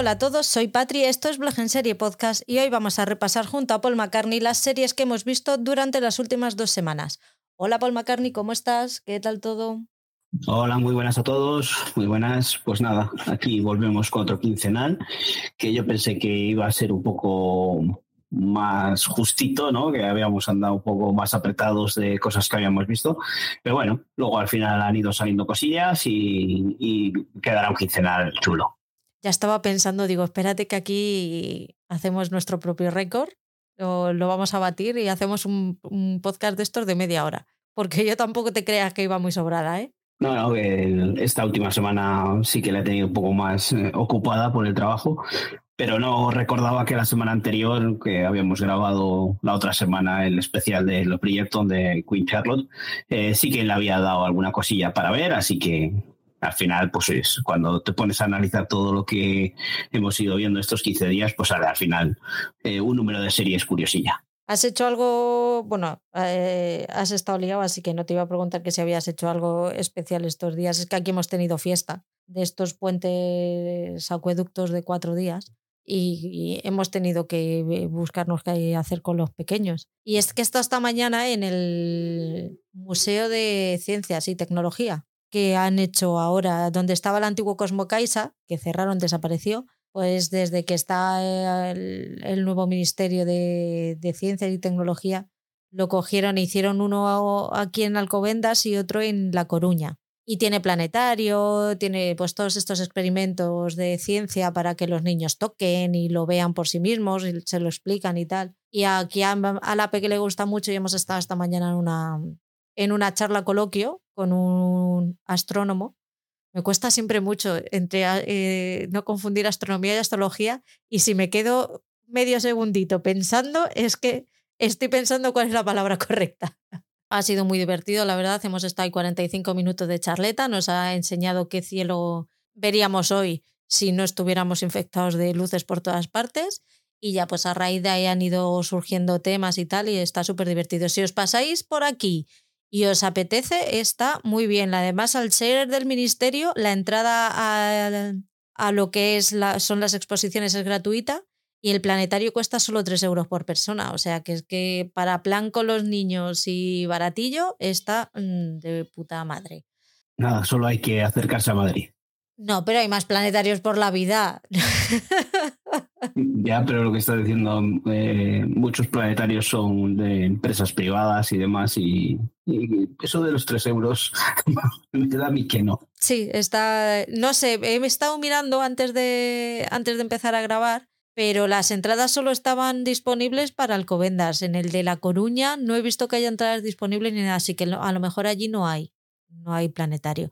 Hola a todos, soy Patri, esto es Blog en Serie Podcast y hoy vamos a repasar junto a Paul McCartney las series que hemos visto durante las últimas dos semanas. Hola Paul McCartney, ¿cómo estás? ¿Qué tal todo? Hola, muy buenas a todos, muy buenas. Pues nada, aquí volvemos con otro quincenal, que yo pensé que iba a ser un poco más justito, ¿no? Que habíamos andado un poco más apretados de cosas que habíamos visto. Pero bueno, luego al final han ido saliendo cosillas y, y quedará un quincenal chulo. Ya estaba pensando, digo, espérate que aquí hacemos nuestro propio récord, lo, vamos a batir y hacemos un, un, podcast de estos de media hora. Porque yo tampoco te creas que iba muy sobrada, ¿eh? No, no, que esta última semana sí que la he tenido un poco más eh, ocupada por el trabajo, pero no recordaba que la semana anterior, que habíamos grabado la otra semana el especial de los proyectos de Queen Charlotte, eh, sí que le había dado alguna cosilla para ver, así que al final, pues es cuando te pones a analizar todo lo que hemos ido viendo estos 15 días, pues al final eh, un número de series curiosilla. ¿Has hecho algo? Bueno, eh, has estado liado, así que no te iba a preguntar que si habías hecho algo especial estos días. Es que aquí hemos tenido fiesta de estos puentes acueductos de cuatro días y, hemos tenido que buscarnos qué hacer con los pequeños. Y es que está esta mañana en el Museo de Ciencias y Tecnología que han hecho ahora, donde estaba el antiguo Cosmo Caixa, que cerraron, desapareció, pues desde que está el, el nuevo Ministerio de, de, Ciencia y Tecnología, lo cogieron e hicieron uno aquí en Alcobendas y otro en La Coruña. Y tiene planetario, tiene pues todos estos experimentos de ciencia para que los niños toquen y lo vean por sí mismos y se lo explican y tal. Y aquí a, a la que le gusta mucho y hemos estado esta mañana en una, en una charla coloquio con un astrónomo. Me cuesta siempre mucho entre eh, no confundir astronomía y astrología y si me quedo medio segundito pensando es que estoy pensando cuál es la palabra correcta. Ha sido muy divertido, la verdad. Hemos estado ahí 45 minutos de charleta. Nos ha enseñado qué cielo veríamos hoy si no estuviéramos infectados de luces por todas partes. Y ya pues a raíz de ahí han ido surgiendo temas y tal y está súper divertido. Si os pasáis por aquí y os apetece, está muy bien. Además, al ser del ministerio, la entrada a, a lo que es la, son las exposiciones es gratuita y el planetario cuesta solo 3 euros por persona. O sea que es que para plan con los niños y baratillo está mm, de puta madre. Nada, solo hay que acercarse a Madrid. No, pero hay más planetarios por la vida. Ya, pero lo que está diciendo, eh, muchos planetarios son de empresas privadas y demás, y, eso de los tres euros me da a mí que no. Sí, está, no sé, he estado mirando antes de, antes de empezar a grabar, pero las entradas solo estaban disponibles para Alcobendas. En el de La Coruña no he visto que haya entradas disponibles ni nada, así que a lo mejor allí no hay, no hay planetario.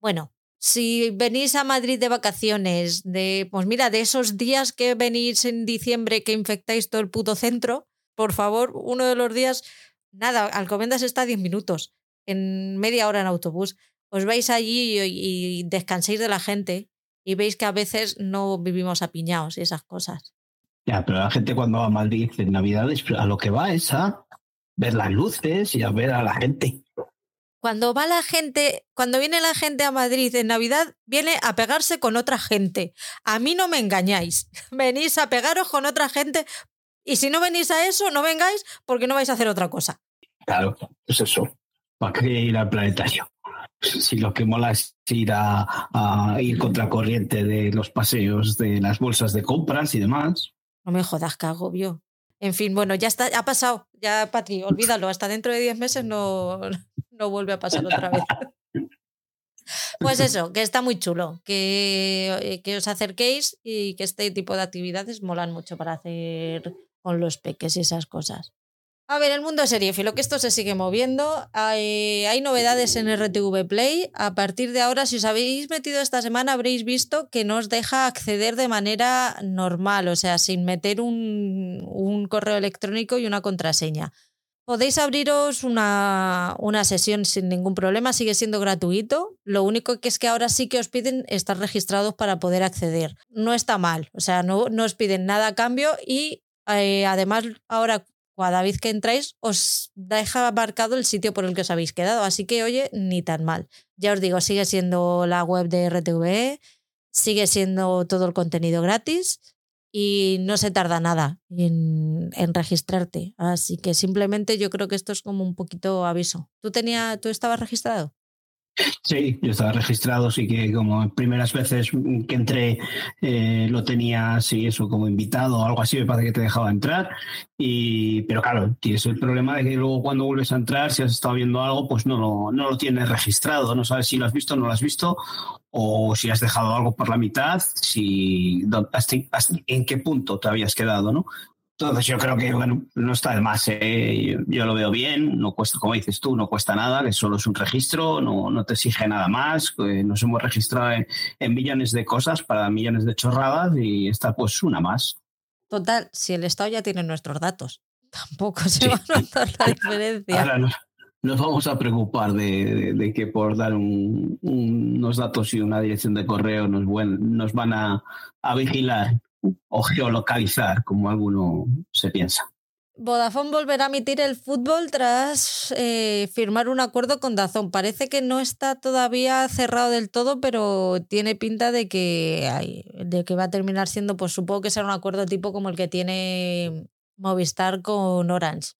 Bueno, si venís a Madrid de vacaciones, de, pues mira, de esos días que venís en diciembre que infectáis todo el puto centro, por favor, uno de los días, nada, Alcobendas está a 10 minutos, en media hora en autobús. Os vais allí y, y descanséis de la gente y veis que a veces no vivimos apiñados y esas cosas. Ya, pero la gente cuando va a Madrid en Navidades, a lo que va es a ver las luces y a ver a la gente. Cuando va la gente, cuando viene la gente a Madrid en Navidad, viene a pegarse con otra gente. A mí no me engañáis. Venís a pegaros con otra gente y si no venís a eso, no vengáis porque no vais a hacer otra cosa. Claro, es eso. ¿Para qué ir al planetario? Si lo que mola es ir a, a ir contracorriente de los paseos de las bolsas de compras y demás. No me jodas, que agobio. En fin, bueno, ya está, ha pasado. Ya, Patri, olvídalo. Hasta dentro de 10 meses no, no vuelve a pasar otra vez. Pues eso, que está muy chulo, que, que os acerquéis y que este tipo de actividades molan mucho para hacer con los peques y esas cosas. A ver, el mundo seriéfilo, que esto se sigue moviendo. Hay, hay, novedades en RTV Play. A partir de ahora, si os habéis metido esta semana, habréis visto que no os deja acceder de manera normal, o sea, sin meter un, un correo electrónico y una contraseña. Podéis abriros una, una, sesión sin ningún problema, sigue siendo gratuito. Lo único que es que ahora sí que os piden estar registrados para poder acceder. No está mal, o sea, no, no os piden nada a cambio y eh, además ahora cada vez que entráis os deja marcado el sitio por el que os habéis quedado. Así que, oye, ni tan mal. Ya os digo, sigue siendo la web de RTVE sigue siendo todo el contenido gratis y no se tarda nada en, registrarte. Así que simplemente yo creo que esto es como un poquito aviso. ¿Tú, tenía, ¿Tú estabas registrado? Sí, yo estaba registrado, sí que como primeras veces que entré eh, lo tenía así, eso como invitado o algo así, me parece que te dejaba entrar. Y, pero claro, tienes el problema de que luego cuando vuelves a entrar, si has estado viendo algo, pues no lo, no lo tienes registrado, no sabes si lo has visto o no lo has visto, o si has dejado algo por la mitad, si en qué punto te habías quedado, ¿no? Entonces yo creo que bueno, no está de más. ¿eh? Yo, lo veo bien, no cuesta, como dices tú, no cuesta nada, que solo es un registro, no, no te exige nada más. Nos hemos registrado en, millones de cosas para millones de chorradas y está pues una más. Total, si el Estado ya tiene nuestros datos, tampoco se va a notar la diferencia. Ahora nos, vamos a preocupar de, que por dar unos datos y una dirección de correo nos, nos van a, a vigilar o geolocalizar, como alguno se piensa. Vodafone volverá a emitir el fútbol tras eh, firmar un acuerdo con Dazón. Parece que no está todavía cerrado del todo, pero tiene pinta de que, de que va a terminar siendo, pues supongo que será un acuerdo tipo como el que tiene Movistar con Orange.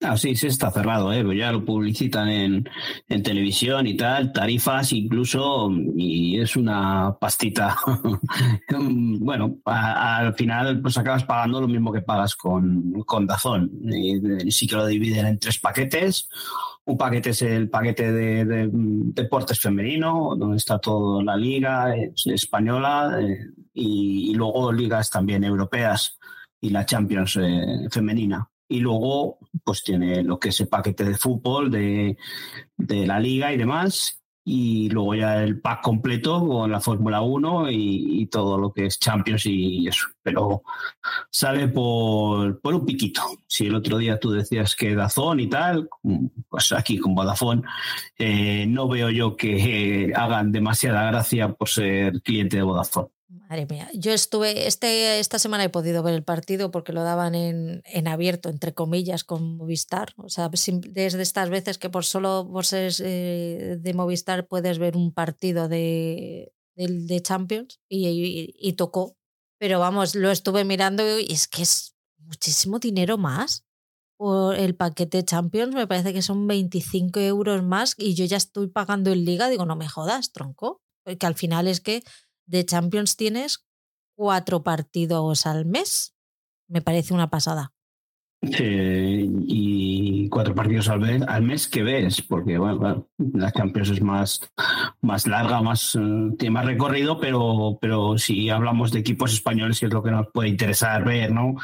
Ah, sí, sí está cerrado, ¿eh? ya lo publicitan en, en, televisión y tal, tarifas incluso, y es una pastita. bueno, al final pues acabas pagando lo mismo que pagas con, con Dazón. Sí que lo dividen en tres paquetes. Un paquete es el paquete de, deportes femenino, donde está toda la liga española eh, y, luego ligas también europeas y la Champions eh, femenina y luego pues tiene lo que es el paquete de fútbol de, la liga y demás y luego ya el pack completo con la Fórmula 1 y, todo lo que es Champions y eso. Pero sale por, por un piquito. Si el otro día tú decías que Dazón y tal, pues aquí con Vodafone eh, no veo yo que hagan demasiada gracia por ser cliente de Vodafone. Madre mía, yo estuve, este, esta semana he podido ver el partido porque lo daban en, en abierto, entre comillas, con Movistar. O sea, desde estas veces que por solo por ser eh, de Movistar puedes ver un partido de, de, Champions y, y, tocó. Pero vamos, lo estuve mirando y es que es muchísimo dinero más. Por el paquete Champions me parece que son 25 euros más y yo ya estoy pagando en liga. Digo, no me jodas, tronco. Que al final es que de Champions tienes cuatro partidos al mes. Me parece una pasada. y cuatro partidos al mes, al mes que ves, porque bueno, la Champions es más, más larga, más, eh, tiene más recorrido, pero, pero si hablamos de equipos españoles, que es lo que nos puede interesar ver, ¿no?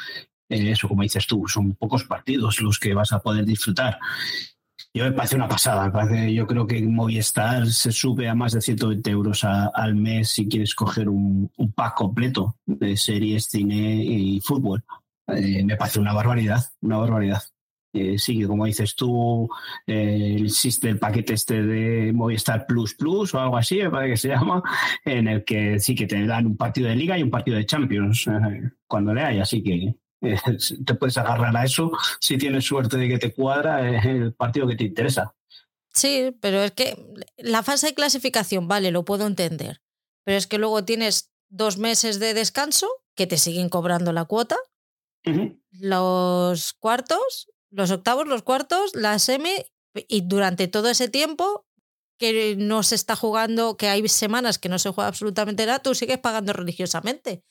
Eh, eso, como dices tú, son pocos partidos los que vas a poder disfrutar. Yo me parece una pasada. yo creo que Movistar se sube a más de 120 euros al mes si quieres coger un, pack completo de series, cine y fútbol. Eh, me parece una barbaridad, una barbaridad. Eh, sí, como dices tú, eh, existe el paquete este de Movistar Plus Plus o algo así, me parece que se llama, en el que sí que te dan un partido de liga y un partido de Champions cuando le hay, así que te puedes agarrar a eso si tienes suerte de que te cuadra el partido que te interesa. Sí, pero es que la fase de clasificación, vale, lo puedo entender. Pero es que luego tienes dos meses de descanso que te siguen cobrando la cuota. Los cuartos, los octavos, los cuartos, la semi, y durante todo ese tiempo que no se está jugando, que hay semanas que no se juega absolutamente nada, tú sigues pagando religiosamente.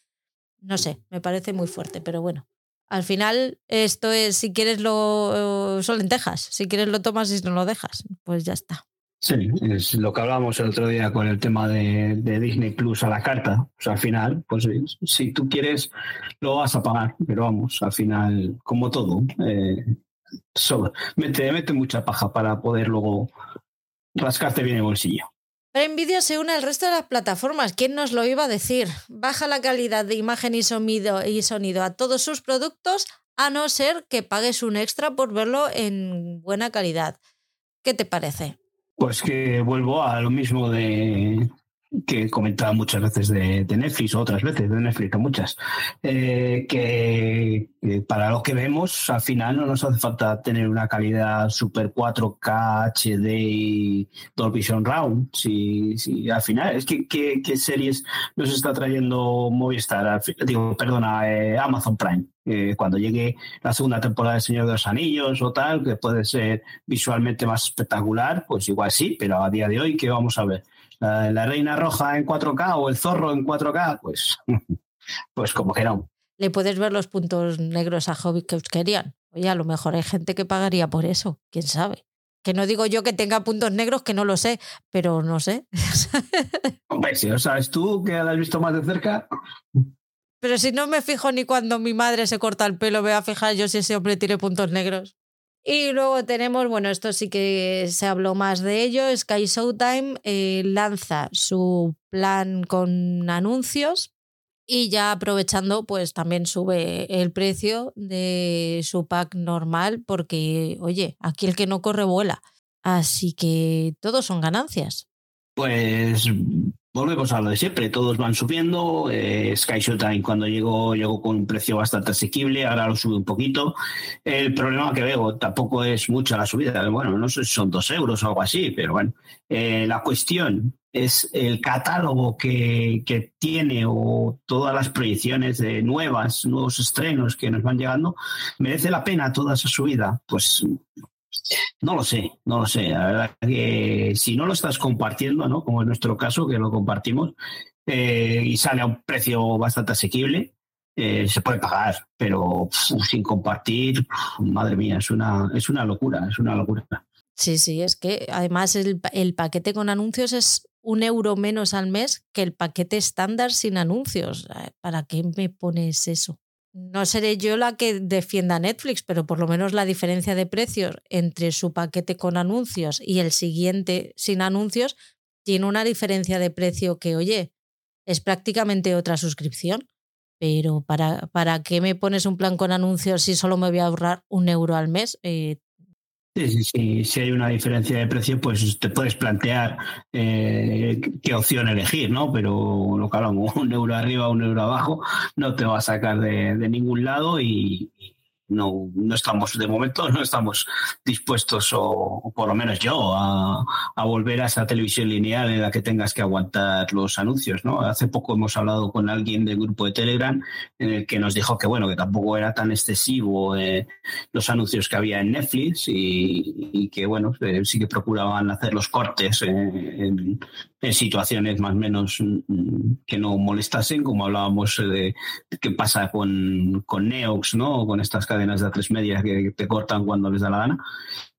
No sé, me parece muy fuerte, pero bueno. Al final, esto es, si quieres lo, son lentejas, si quieres lo tomas y no lo dejas, pues ya está. Sí, es lo que hablábamos el otro día con el tema de, Disney Plus a la carta. O sea, al final, pues si tú quieres, lo vas a pagar, pero vamos, al final, como todo, eh, mete, mete mucha paja para poder luego rascarte bien el bolsillo. Prime Video se une al resto de las plataformas. ¿Quién nos lo iba a decir? Baja la calidad de imagen y sonido, y sonido a todos sus productos, a no ser que pagues un extra por verlo en buena calidad. ¿Qué te parece? Pues que vuelvo a lo mismo de, que comentaba muchas veces de, Netflix, o otras veces de Netflix, muchas, eh, que, para lo que vemos, al final no nos hace falta tener una calidad super 4K, HD y Dolby Round. Si, si al final, es que qué series nos está trayendo Movistar, digo, perdona, eh, Amazon Prime. cuando llegue la segunda temporada de Señor de los Anillos o tal, que puede ser visualmente más espectacular, pues igual sí, pero a día de hoy, ¿qué vamos a ver? La, reina roja en 4K o el zorro en 4K, pues, pues como que no. Le puedes ver los puntos negros a Hobbit que os querían. Oye, a lo mejor hay gente que pagaría por eso, quién sabe. Que no digo yo que tenga puntos negros, que no lo sé, pero no sé. Hombre, si lo sabes tú, que lo has visto más de cerca. Pero si no me fijo ni cuando mi madre se corta el pelo, voy a fijar yo si ese hombre tiene puntos negros. Y luego tenemos, bueno, esto sí que se habló más de ello, Sky Showtime eh, lanza su plan con anuncios y ya aprovechando, pues también sube el precio de su pack normal porque, oye, aquí el que no corre vuela. Así que todos son ganancias. Pues volvemos a lo de siempre, todos van subiendo. Eh, Sky Showtime cuando llegó, llegó con un precio bastante asequible, ahora lo sube un poquito. El problema que veo tampoco es mucha la subida, bueno, no sé si son dos euros o algo así, pero bueno. Eh, la cuestión es el catálogo que, que, tiene o todas las proyecciones de nuevas, nuevos estrenos que nos van llegando, ¿merece la pena toda esa subida? Pues no lo sé, no lo sé. La verdad que si no lo estás compartiendo, ¿no? Como en nuestro caso, que lo compartimos, eh, y sale a un precio bastante asequible, eh, se puede pagar, pero sin compartir, madre mía, es una, es una locura, es una locura. Sí, sí, es que además el, el paquete con anuncios es un euro menos al mes que el paquete estándar sin anuncios. ¿Para qué me pones eso? No seré yo la que defienda Netflix, pero por lo menos la diferencia de precios entre su paquete con anuncios y el siguiente sin anuncios tiene una diferencia de precio que, oye, es prácticamente otra suscripción. Pero ¿para, ¿para qué me pones un plan con anuncios si solo me voy a ahorrar un euro al mes? Eh, Sí, sí, Si hay una diferencia de precio, pues te puedes plantear eh, qué opción elegir, ¿no? Pero lo que un euro arriba, un euro abajo, no te va a sacar de ningún lado y, no, no estamos, de momento, no estamos dispuestos, o, por lo menos yo, a, volver a esa televisión lineal en la que tengas que aguantar los anuncios, ¿no? Hace poco hemos hablado con alguien del grupo de Telegram en el que nos dijo que, bueno, que tampoco era tan excesivo eh, los anuncios que había en Netflix y, que, bueno, eh, sí que procuraban hacer los cortes en, situaciones más o menos mm, que no molestasen, como hablábamos de qué pasa con, con Neox, ¿no? Con estas cadenas de tres medias que te cortan cuando les da la gana.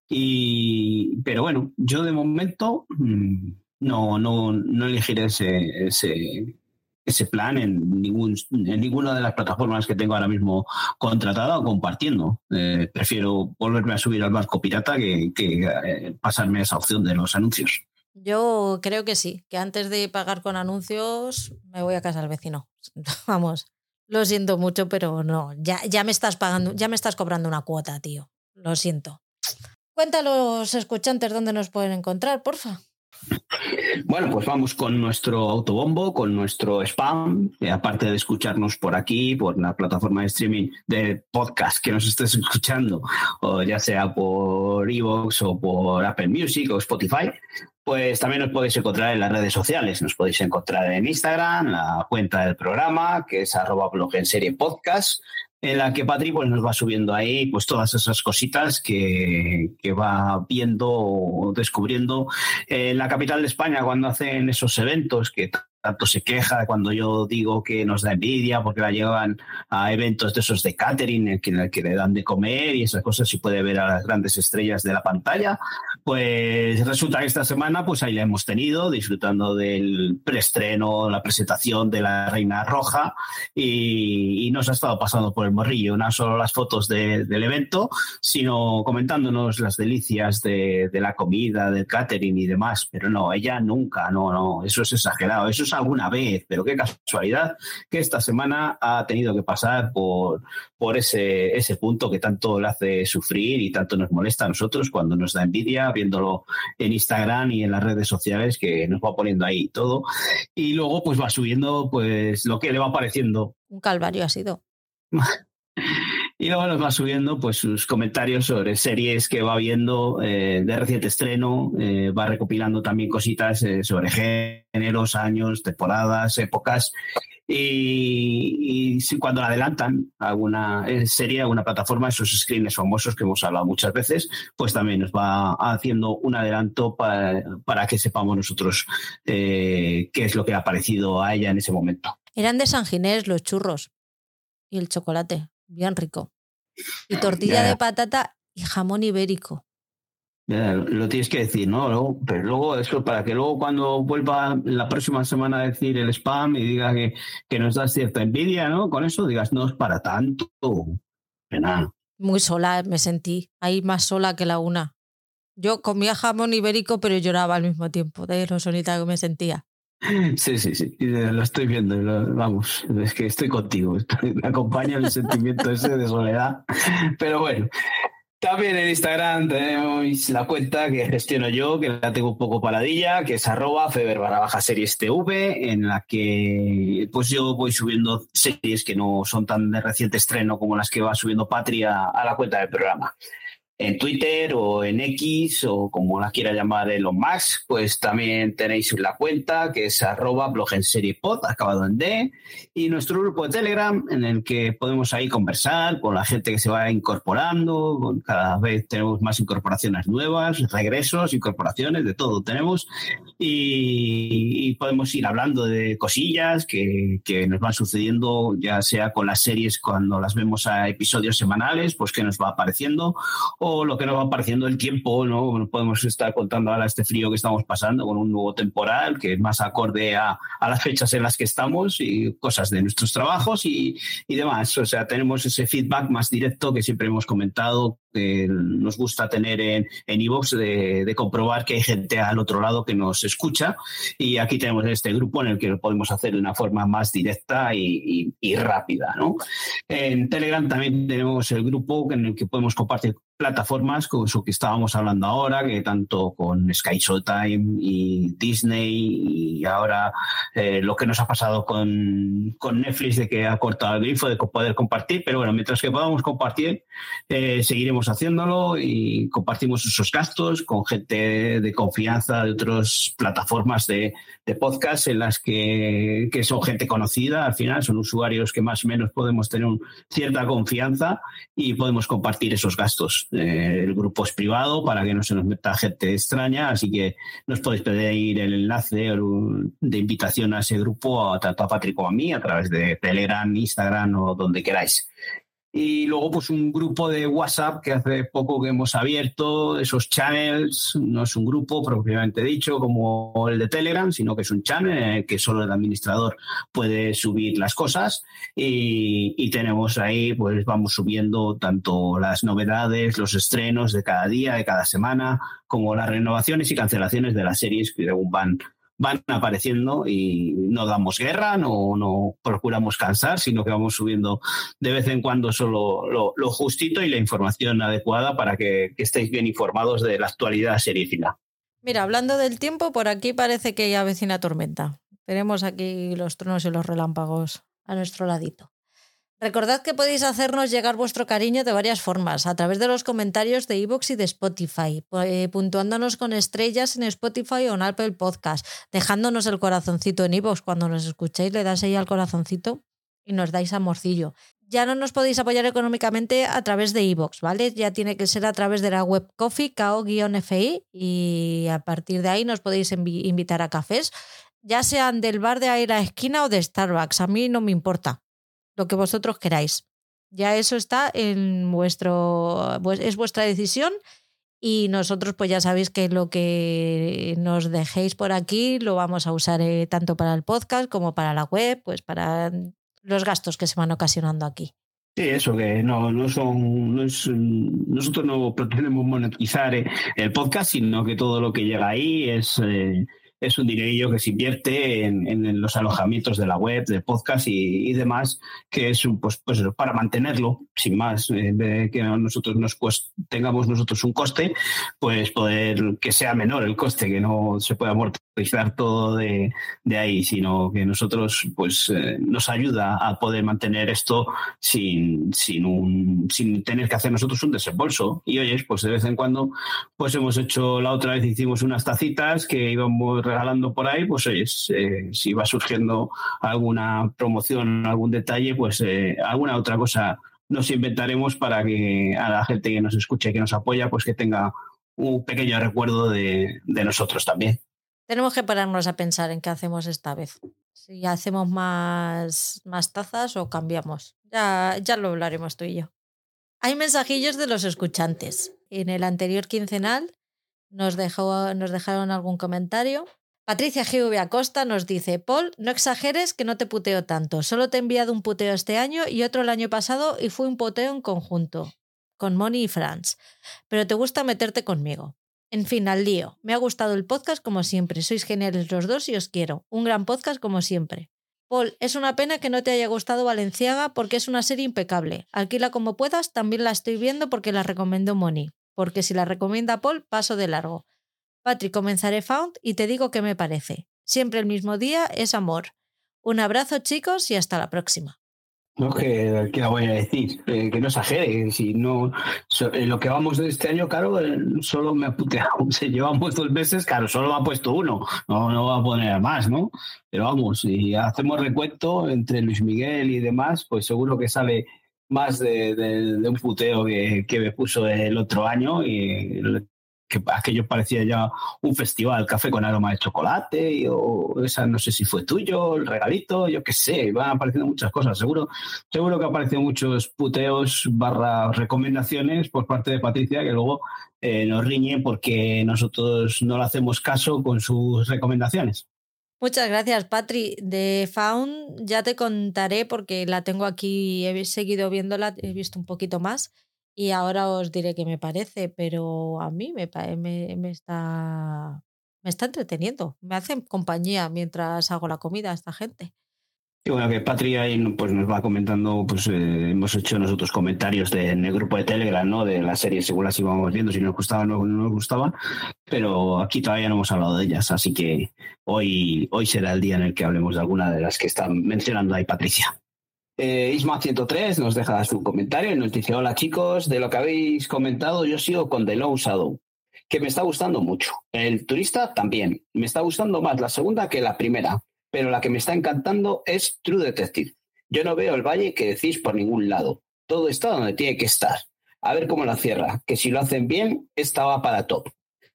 Y, pero bueno, yo de momento mm, no, no, no elegiré ese, ese, ese plan en, ningún, en ninguna de las plataformas que tengo ahora mismo contratada o compartiendo. Eh, prefiero volverme a subir al barco pirata que, que eh, pasarme esa opción de los anuncios. Yo creo que sí, que antes de pagar con anuncios me voy a casa al vecino. Vamos, lo siento mucho, pero no, ya, ya me estás pagando, ya me estás cobrando una cuota, tío. Lo siento. Los escuchantes dónde nos pueden encontrar, porfa. Bueno, pues vamos con nuestro autobombo, con nuestro spam, aparte de escucharnos por aquí, por la plataforma de streaming de podcast que nos estés escuchando, o ya sea por Evox o por Apple Music o Spotify, pues también nos podéis encontrar en las redes sociales. Nos podéis encontrar en Instagram, la cuenta del programa, que es arroba blog en serie podcast, en la que Patri pues, nos va subiendo ahí pues todas esas cositas que, que va viendo o descubriendo en la capital de España cuando hacen esos eventos que tanto se queja cuando yo digo que nos da envidia porque la llevan a eventos de esos de catering en que, que le dan de comer y esas cosas y puede ver a las grandes estrellas de la pantalla. Pues resulta que esta semana pues ahí la hemos tenido disfrutando del preestreno, la presentación de la Reina Roja y, nos ha estado pasando por el morrillo, no solo las fotos de, del evento, sino comentándonos las delicias de, de la comida, del catering y demás. Pero no, ella nunca, no, no, eso es exagerado, eso es alguna vez, pero qué casualidad que esta semana ha tenido que pasar por, por ese, ese punto que tanto le hace sufrir y tanto nos molesta a nosotros cuando nos da envidia viéndolo en Instagram y en las redes sociales que nos va poniendo ahí todo. Y luego pues va subiendo pues lo que le va apareciendo. Un calvario ha sido. Y luego nos va subiendo pues sus comentarios sobre series que va viendo eh, de reciente estreno, eh, va recopilando también cositas eh, sobre géneros, años, temporadas, épocas. Y, cuando adelantan alguna serie, alguna plataforma, esos screens famosos que hemos hablado muchas veces, pues también nos va haciendo un adelanto para, para que sepamos nosotros qué es lo que ha parecido a ella en ese momento. Eran de San Ginés los churros y el chocolate bien rico. Y tortilla de patata y jamón ibérico. lo tienes que decir, ¿no? pero luego eso para que luego cuando vuelva la próxima semana a decir el spam y diga que, que nos da cierta envidia, ¿no? Con eso digas, no es para tanto. Muy sola me sentí, ahí más sola que la una. Yo comía jamón ibérico, pero lloraba al mismo tiempo de lo solita que me sentía. Sí, sí, sí, lo estoy viendo, vamos, es que estoy contigo, me acompaña el sentimiento ese de soledad, pero bueno. También en Instagram tenemos la cuenta que gestiono yo, que la tengo un poco paladilla, que es arroba feber barra baja series TV, en la que pues yo voy subiendo series que no son tan de reciente estreno como las que va subiendo Patria a la cuenta del programa en Twitter o en X o como la quiera llamar Elon Musk, pues también tenéis la cuenta que es arroba blog en serie pod, acabado en D, y nuestro grupo de Telegram en el que podemos ahí conversar con la gente que se va incorporando, cada vez tenemos más incorporaciones nuevas, regresos, incorporaciones, de todo tenemos, y, podemos ir hablando de cosillas que, que nos van sucediendo, ya sea con las series cuando las vemos a episodios semanales, pues que nos va apareciendo, o lo que nos va apareciendo el tiempo, ¿no? Podemos estar contando ahora este frío que estamos pasando con un nuevo temporal que es más acorde a, a las fechas en las que estamos y cosas de nuestros trabajos y, y demás. O sea, tenemos ese feedback más directo que siempre hemos comentado que nos gusta tener en Evox de, de, comprobar que hay gente al otro lado que nos escucha y aquí tenemos este grupo en el que lo podemos hacer de una forma más directa y, y, y rápida. ¿no? En Telegram también tenemos el grupo en el que podemos compartir plataformas como eso que estábamos hablando ahora, que tanto con Sky Showtime y Disney y ahora eh, lo que nos ha pasado con, con, Netflix de que ha cortado el grifo de poder compartir, pero bueno, mientras que podamos compartir, eh, seguiremos haciéndolo y compartimos esos gastos con gente de confianza de otras plataformas de, podcast en las que, que, son gente conocida, al final son usuarios que más o menos podemos tener cierta confianza y podemos compartir esos gastos. Eh, el grupo es privado para que no se nos meta gente extraña, así que nos podéis pedir el enlace de invitación a ese grupo, tanto a Patrick como a mí, a través de Telegram, Instagram o donde queráis. Y luego, pues un grupo de WhatsApp que hace poco que hemos abierto, esos channels, no es un grupo propiamente dicho como el de Telegram, sino que es un channel en el que solo el administrador puede subir las cosas. Y, y tenemos ahí, pues vamos subiendo tanto las novedades, los estrenos de cada día, de cada semana, como las renovaciones y cancelaciones de las series que según van van apareciendo y no damos guerra, no, no procuramos cansar, sino que vamos subiendo de vez en cuando solo lo, justito y la información adecuada para que, estéis bien informados de la actualidad seriefila. Mira, hablando del tiempo, por aquí parece que ya vecina tormenta. Tenemos aquí los truenos y los relámpagos a nuestro ladito. Recordad que podéis hacernos llegar vuestro cariño de varias formas, a través de los comentarios de iVoox y de Spotify, eh, puntuándonos con estrellas en Spotify o en Apple Podcast, dejándonos el corazoncito en iVoox cuando nos escuchéis, le das ahí al corazoncito y nos dais amorcillo. Ya no nos podéis apoyar económicamente a través de iVoox, ¿vale? Ya tiene que ser a través de la web Coffee, KO-FI, y a partir de ahí nos podéis invitar a cafés, ya sean del bar de ahí la esquina o de Starbucks, a mí no me importa lo que vosotros queráis. Ya eso está en vuestro, es vuestra decisión y nosotros pues ya sabéis que lo que nos dejéis por aquí lo vamos a usar eh, tanto para el podcast como para la web, pues para los gastos que se van ocasionando aquí. Sí, eso que no, no son, nosotros no pretendemos monetizar eh, el podcast, sino que todo lo que llega ahí es, eh, es un dinerillo que se invierte en, los alojamientos de la web, de podcast y, demás, que es pues, pues para mantenerlo, sin más, de que nosotros nos tengamos nosotros un coste, pues poder que sea menor el coste, que no se pueda amortizar todo de, ahí, sino que nosotros pues eh, nos ayuda a poder mantener esto sin, sin, un, sin tener que hacer nosotros un desembolso. Y oyes, pues de vez en cuando, pues hemos hecho, la otra vez hicimos unas tacitas que íbamos regalando por ahí, pues oyes, eh, si va surgiendo alguna promoción, algún detalle, pues eh, alguna otra cosa nos inventaremos para que a la gente que nos escucha y que nos apoya, pues que tenga un pequeño recuerdo de, de nosotros también. Tenemos que pararnos a pensar en qué hacemos esta vez. Si hacemos más, más tazas o cambiamos. Ya, ya lo hablaremos tú y yo. Hay mensajillos de los escuchantes. En el anterior quincenal nos, dejó, nos dejaron algún comentario. Patricia GV Acosta nos dice, Paul, no exageres que no te puteo tanto. Solo te he enviado un puteo este año y otro el año pasado y fue un puteo en conjunto, con Moni y Franz. Pero te gusta meterte conmigo. En fin, al lío. Me ha gustado el podcast como siempre. Sois geniales los dos y os quiero. Un gran podcast como siempre. Paul, es una pena que no te haya gustado Valenciaga porque es una serie impecable. Alquila como puedas, también la estoy viendo porque la recomendó Moni. Porque si la recomienda Paul, paso de largo. Patrick, comenzaré Found y te digo qué me parece. Siempre el mismo día es amor. Un abrazo chicos y hasta la próxima. No, que, que la voy a decir, eh, que no exagere, si no, en lo que vamos de este año, claro, eh, solo me ha puteado, se llevamos dos meses, claro, solo me ha puesto uno, no, no va a poner más, ¿no? Pero vamos, si hacemos recuento entre Luis Miguel y demás, pues seguro que sale más de, de, un puteo que, que, me puso el otro año y que aquello parecía ya un festival, café con aroma de chocolate, o esa no sé si fue tuyo, el regalito, yo qué sé, van apareciendo muchas cosas. Seguro, seguro que aparecido muchos puteos barra recomendaciones por parte de Patricia que luego eh, nos riñe porque nosotros no le hacemos caso con sus recomendaciones. Muchas gracias, Patri. De Faun ya te contaré porque la tengo aquí, he seguido viéndola, he visto un poquito más y ahora os diré qué me parece, pero a mí me, me, está, me está entreteniendo, me hacen compañía mientras hago la comida a esta gente. Y bueno, que Patria pues, nos va comentando, pues eh, hemos hecho nosotros comentarios en el grupo de Telegram, ¿no? De las series según las íbamos viendo, si nos gustaba o no, nos gustaba, pero aquí todavía no hemos hablado de ellas, así que hoy, hoy será el día en el que hablemos de alguna de las que están mencionando ahí Patricia. Eh, Isma103 nos deja su comentario y nos dice, hola chicos, de lo que habéis comentado yo sigo con The Low Shadow, que me está gustando mucho. El turista también. Me está gustando más la segunda que la primera, pero la que me está encantando es True Detective. Yo no veo el valle que decís por ningún lado. Todo está donde tiene que estar. A ver cómo la cierra, que si lo hacen bien, esta va para top.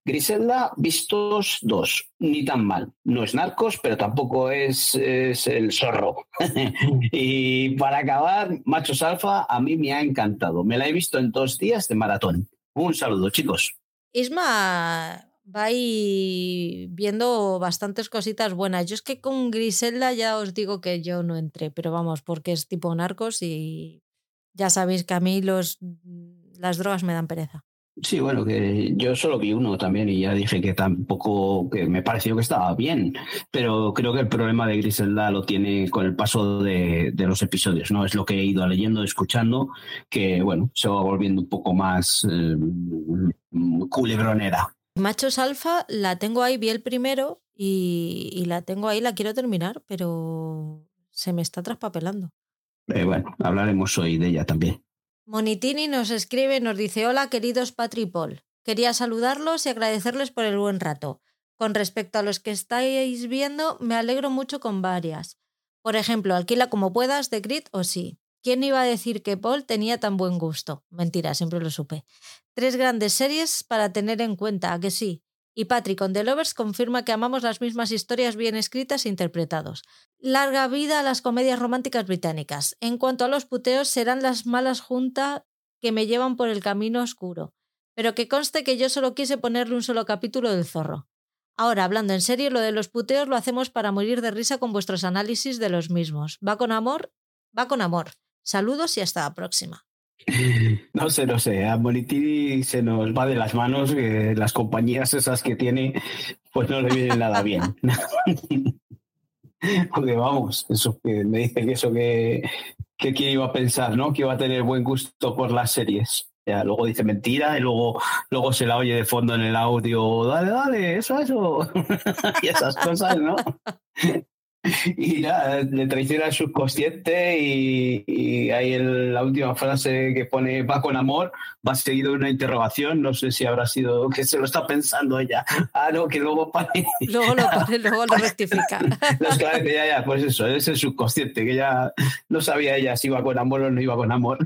Griselda, vistos dos, ni tan mal. No es narcos, pero tampoco es, el zorro. y para acabar, Machos Alfa, a mí me ha encantado. Me la he visto en dos días de maratón. Un saludo, chicos. Isma va viendo bastantes cositas buenas. Yo es que con Griselda ya os digo que yo no entré, pero vamos, porque es tipo narcos y ya sabéis que a mí los, las drogas me dan pereza. Sí, bueno, que yo solo vi uno también y ya dije que tampoco, que me pareció que estaba bien, pero creo que el problema de Griselda lo tiene con el paso de, los episodios, ¿no? Es lo que he ido leyendo, escuchando, que bueno, se va volviendo un poco más eh, culebronera. Machos Alfa la tengo ahí, vi el primero y, y la tengo ahí, la quiero terminar, pero se me está traspapelando. Eh, bueno, hablaremos hoy de ella también. Monitini nos escribe y nos dice: Hola, queridos Patripol. Quería saludarlos y agradecerles por el buen rato. Con respecto a los que estáis viendo, me alegro mucho con varias. Por ejemplo, Alquila como puedas de Grit o sí. ¿Quién iba a decir que Paul tenía tan buen gusto? Mentira, siempre lo supe. Tres grandes series para tener en cuenta, ¿a que sí? Y Patrick on The Lovers confirma que amamos las mismas historias bien escritas e interpretados. Larga vida a las comedias románticas británicas. En cuanto a los puteos, serán las malas juntas que me llevan por el camino oscuro. Pero que conste que yo solo quise ponerle un solo capítulo del zorro. Ahora, hablando en serio, lo de los puteos lo hacemos para morir de risa con vuestros análisis de los mismos. ¿Va con amor? Va con amor. Saludos y hasta la próxima. No sé, no sé. A Monitini se nos va de las manos. que las compañías esas que tiene, pues no le vienen nada bien. Porque vamos, eso me dice que eso que, que quién iba a pensar, ¿no? Que iba a tener buen gusto por las series. Ya, luego dice mentira y luego, luego se la oye de fondo en el audio, dale, dale, eso, eso. y esas cosas, ¿no? y nada, le traiciona el subconsciente y, y ahí en la última frase que pone va con amor, va seguido de una interrogación, no sé si habrá sido que se lo está pensando ella. Ah, no, que luego pare. Luego lo pone, luego lo rectifica. que ya, ya, pues eso, es el subconsciente, que ya no sabía ella si iba con amor o no iba con amor.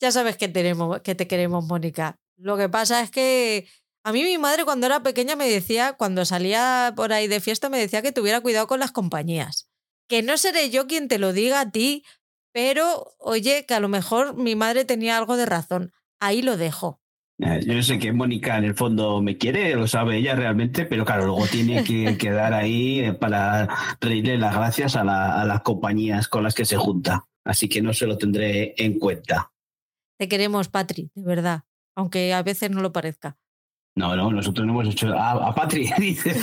ya sabes que, tenemos, que te queremos, Mónica. Lo que pasa es que a mí mi madre cuando era pequeña me decía, cuando salía por ahí de fiesta, me decía que tuviera cuidado con las compañías. Que no seré yo quien te lo diga a ti, pero oye, que a lo mejor mi madre tenía algo de razón. Ahí lo dejo. Eh, yo sé que Mónica en el fondo me quiere, lo sabe ella realmente, pero claro, luego tiene que quedar ahí eh, para reírle las gracias a, a las compañías con las que se junta. Así que no se lo tendré en cuenta. Te queremos, Patri, de verdad, aunque a veces no lo parezca. No, no, nosotros no hemos hecho a, a Patri, dice.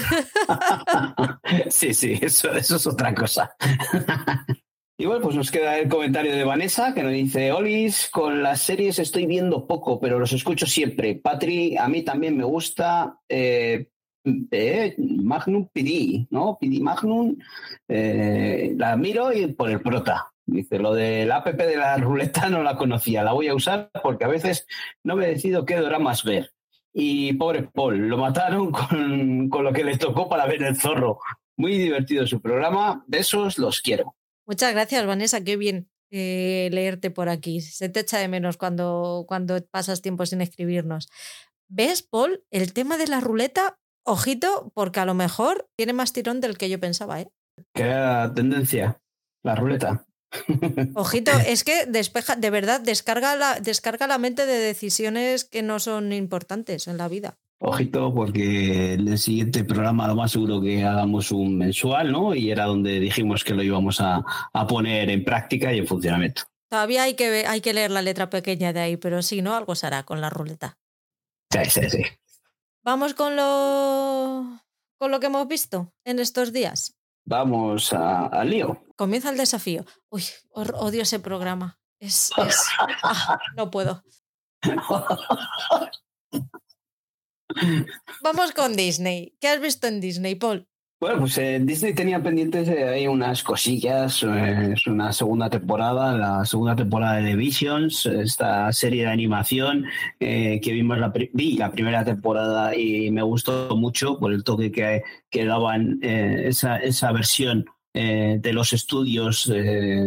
sí, sí, eso, eso es otra cosa. Y bueno, pues nos queda el comentario de Vanessa que nos dice, Olis, con las series estoy viendo poco, pero los escucho siempre. Patri, a mí también me gusta eh, eh, Magnum PD, ¿no? PD Magnum, eh, la miro y por el prota. Dice, lo del app de la ruleta no la conocía, la voy a usar porque a veces no me decido qué dramas ver. Y pobre Paul, lo mataron con, con lo que le tocó para ver el zorro. Muy divertido su programa. Besos, los quiero. Muchas gracias, Vanessa. Qué bien eh, leerte por aquí. Se te echa de menos cuando, cuando pasas tiempo sin escribirnos. ¿Ves, Paul? El tema de la ruleta, ojito, porque a lo mejor tiene más tirón del que yo pensaba, ¿eh? ¿Qué tendencia? La ruleta. Ojito, es que despeja, de verdad, descarga la, descarga la mente de decisiones que no son importantes en la vida. Ojito, porque en el siguiente programa lo más seguro que hagamos un mensual, ¿no? Y era donde dijimos que lo íbamos a, poner en práctica y en funcionamiento. Todavía hay que, hay que leer la letra pequeña de ahí, pero si no, algo se hará con la ruleta. Sí, sí, sí. Vamos con lo, con lo que hemos visto en estos días. Vamos al lío. Comienza el desafío. Uy, odio ese programa. Es, es... Ah, no puedo. Vamos con Disney. ¿Qué has visto en Disney, Paul? Bueno, pues en Disney tenía pendientes ahí unas cosillas. Eh, es una segunda temporada, la segunda temporada de Visions, esta serie de animación eh, que vimos la, vi la primera temporada y me gustó mucho por el toque que, que daban eh, esa, esa versión de los estudios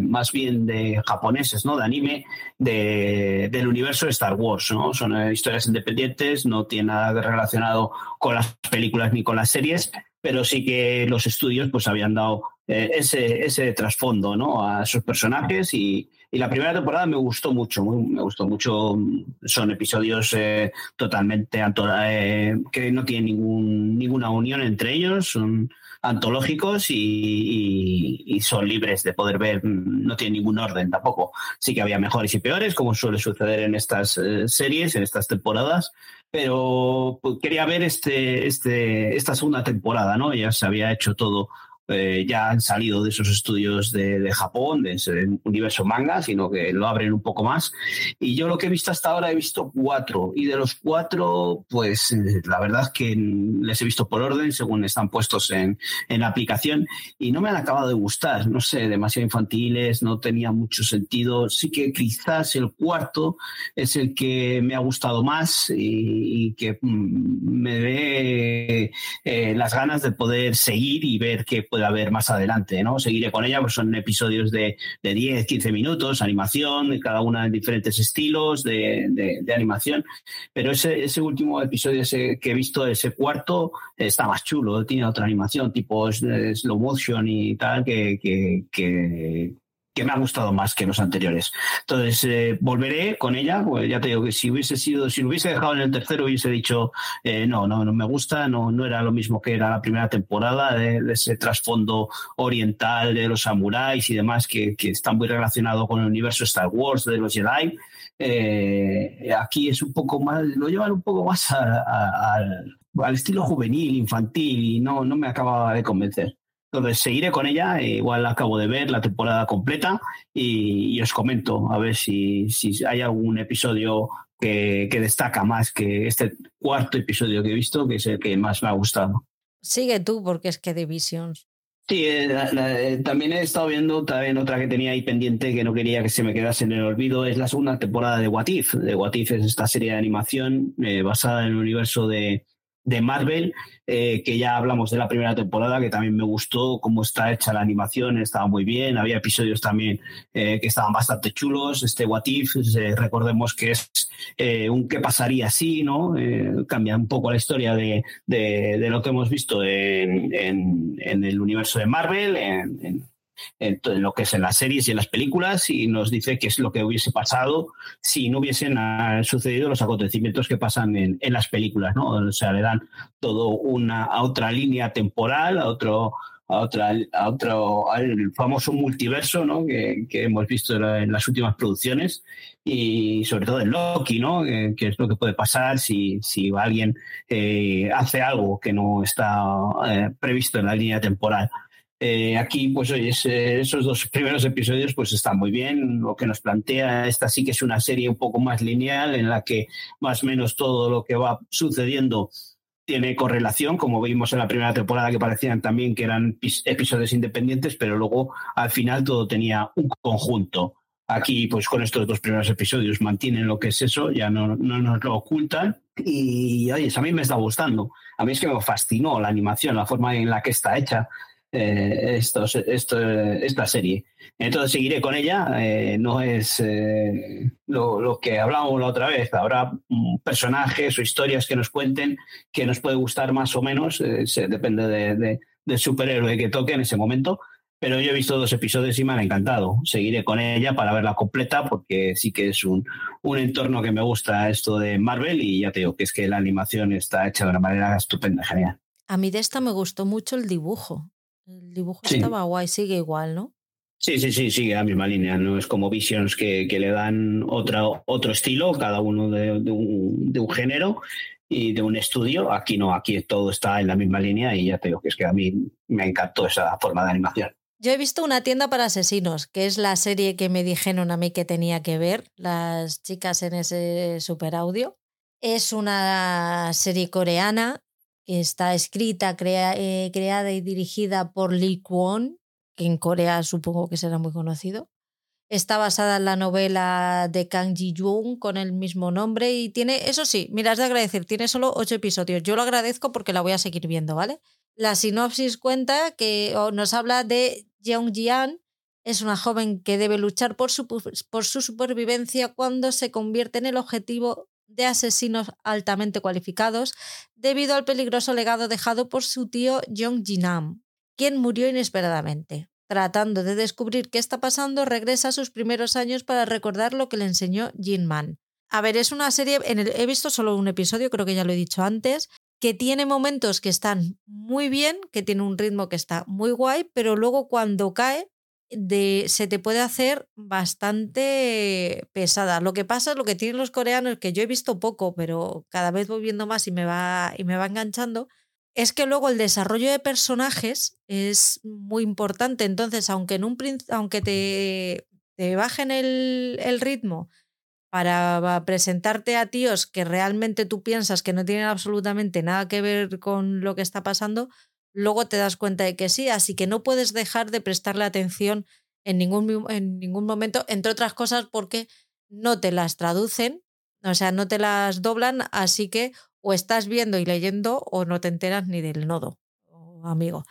más bien de japoneses, ¿no? De anime, de, del universo de Star Wars, ¿no? Son historias independientes, no tiene nada relacionado con las películas ni con las series, pero sí que los estudios pues habían dado eh, ese, ese trasfondo ¿no? a esos personajes y, y, la primera temporada me gustó mucho, me gustó mucho, son episodios eh, totalmente eh, que no tienen ningún, ninguna unión entre ellos, son antológicos y, son libres de poder ver, no tienen ningún orden tampoco. Sí que había mejores y peores, como suele suceder en estas series, en estas temporadas, pero pues, quería ver este, este, esta segunda temporada, ¿no? Ya se había hecho todo eh, ya han salido de esos estudios de, Japón, de ese universo manga, sino que lo abren un poco más. Y yo lo que he visto hasta ahora he visto cuatro. Y de los cuatro, pues eh, la verdad es que les he visto por orden, según están puestos en, en la aplicación, y no me han acabado de gustar. No sé, demasiado infantiles, no tenía mucho sentido. Sí que quizás el cuarto es el que me ha gustado más y, que mm, me dé eh, las ganas de poder seguir y ver qué puede haber más adelante, ¿no? Seguiré con ella, pues son episodios de, de 10, 15 minutos, animación, cada una en diferentes estilos de, de, animación, pero ese, ese último episodio ese que he visto, ese cuarto, está más chulo, tiene otra animación tipo slow motion y tal, que, que, que me ha gustado más que los anteriores. Entonces, eh, volveré con ella, pues ya te digo que si hubiese sido, si lo hubiese dejado en el tercero, hubiese dicho, eh, no, no, no me gusta, no, no era lo mismo que era la primera temporada, de, ese trasfondo oriental de los samuráis y demás, que, que está muy relacionado con el universo Star Wars de los Jedi. Eh, aquí es un poco más, lo llevan un poco más al estilo juvenil, infantil, y no, no me acaba de convencer. Entonces seguiré con ella, eh, igual acabo de ver la temporada completa y, os comento a ver si, si hay algún episodio que, que, destaca más que este cuarto episodio que he visto, que es el que más me ha gustado. Sigue tú, porque es que Divisions. Sí, eh, eh, también he estado viendo también otra que tenía ahí pendiente que no quería que se me quedase en el olvido, es la segunda temporada de What If. De What If es esta serie de animación basada en el universo de, de Marvel, eh, que ya hablamos de la primera temporada, que también me gustó cómo está hecha la animación, estaba muy bien, había episodios también eh, que estaban bastante chulos, este What If, eh, recordemos que es un qué pasaría si, ¿no? cambia un poco la historia de, de, lo que hemos visto en, en, el universo de Marvel, en en lo que es en las series y en las películas y nos dice qué es lo que hubiese pasado si no hubiesen ah, sucedido los acontecimientos que pasan en, las películas, ¿no? O sea, le dan todo una a otra línea temporal, a otro a otra a otro al famoso multiverso, ¿no? Que, hemos visto en las últimas producciones y sobre todo en Loki, ¿no? Eh, que es lo que puede pasar si, si alguien eh, hace algo que no está eh, previsto en la línea temporal. Eh, aquí, pues oye, esos dos primeros episodios pues están muy bien. Lo que nos plantea, esta sí que es una serie un poco más lineal en la que más o menos todo lo que va sucediendo tiene correlación, como vimos en la primera temporada que parecían también que eran episodios independientes, pero luego al final todo tenía un conjunto. Aquí, pues con estos dos primeros episodios mantienen lo que es eso, ya no, no nos lo ocultan. Y oye, a mí me está gustando. A mí es que me fascinó la animación, la forma en la que está hecha. Eh, esto, esta serie. Entonces seguiré con ella. Eh, no es eh, lo, que hablábamos la otra vez. Habrá mm, personajes o historias que nos cuenten que nos puede gustar más o menos. depende de, del superhéroe que toque en ese momento. Pero yo he visto dos episodios y me han encantado. Seguiré con ella para verla completa porque sí que es un, un entorno que me gusta esto de Marvel y ya te digo que es que la animación está hecha de una manera estupenda, genial. A mí de esta me gustó mucho el dibujo. El dibujo estaba guay, sigue igual, ¿no? Sí, sí, sí, sigue la misma línea. No es como Visions que, que le dan otra, otro estilo, cada uno de, un, de, un, género y de un estudio. Aquí no, aquí todo está en la misma línea y ya te digo que es que a mí me encantó esa forma de animación. Yo he visto una tienda para asesinos, que es la serie que me dijeron a mí que tenía que ver, las chicas en ese super audio. Es una serie coreana está escrita, eh, creada y dirigida por Lee Kwon, que en Corea supongo que será muy conocido. Está basada en la novela de Kang Ji-yoon con el mismo nombre y tiene, eso sí, mira, de agradecer, tiene solo ocho episodios. Yo lo agradezco porque la voy a seguir viendo, ¿vale? La sinopsis cuenta que nos habla de Jeong Jian, es una joven que debe luchar por su, por su supervivencia cuando se convierte en el objetivo de asesinos altamente cualificados debido al peligroso legado dejado por su tío Jong Jinam, quien murió inesperadamente. Tratando de descubrir qué está pasando, regresa a sus primeros años para recordar lo que le enseñó Jin Man. A ver, es una serie, en el, he visto solo un episodio, creo que ya lo he dicho antes, que tiene momentos que están muy bien, que tiene un ritmo que está muy guay, pero luego cuando cae de, se te puede hacer bastante pesada. Lo que pasa es lo que tienen los coreanos, que yo he visto poco, pero cada vez voy viendo más y me va, y me va enganchando, es que luego el desarrollo de personajes es muy importante. Entonces, aunque, en un, aunque te, te bajen el, el ritmo para presentarte a tíos que realmente tú piensas que no tienen absolutamente nada que ver con lo que está pasando, luego te das cuenta de que sí, así que no puedes dejar de prestarle atención en ningún, en ningún momento, entre otras cosas porque no te las traducen, o sea, no te las doblan, así que o estás viendo y leyendo o no te enteras ni del nodo, amigo.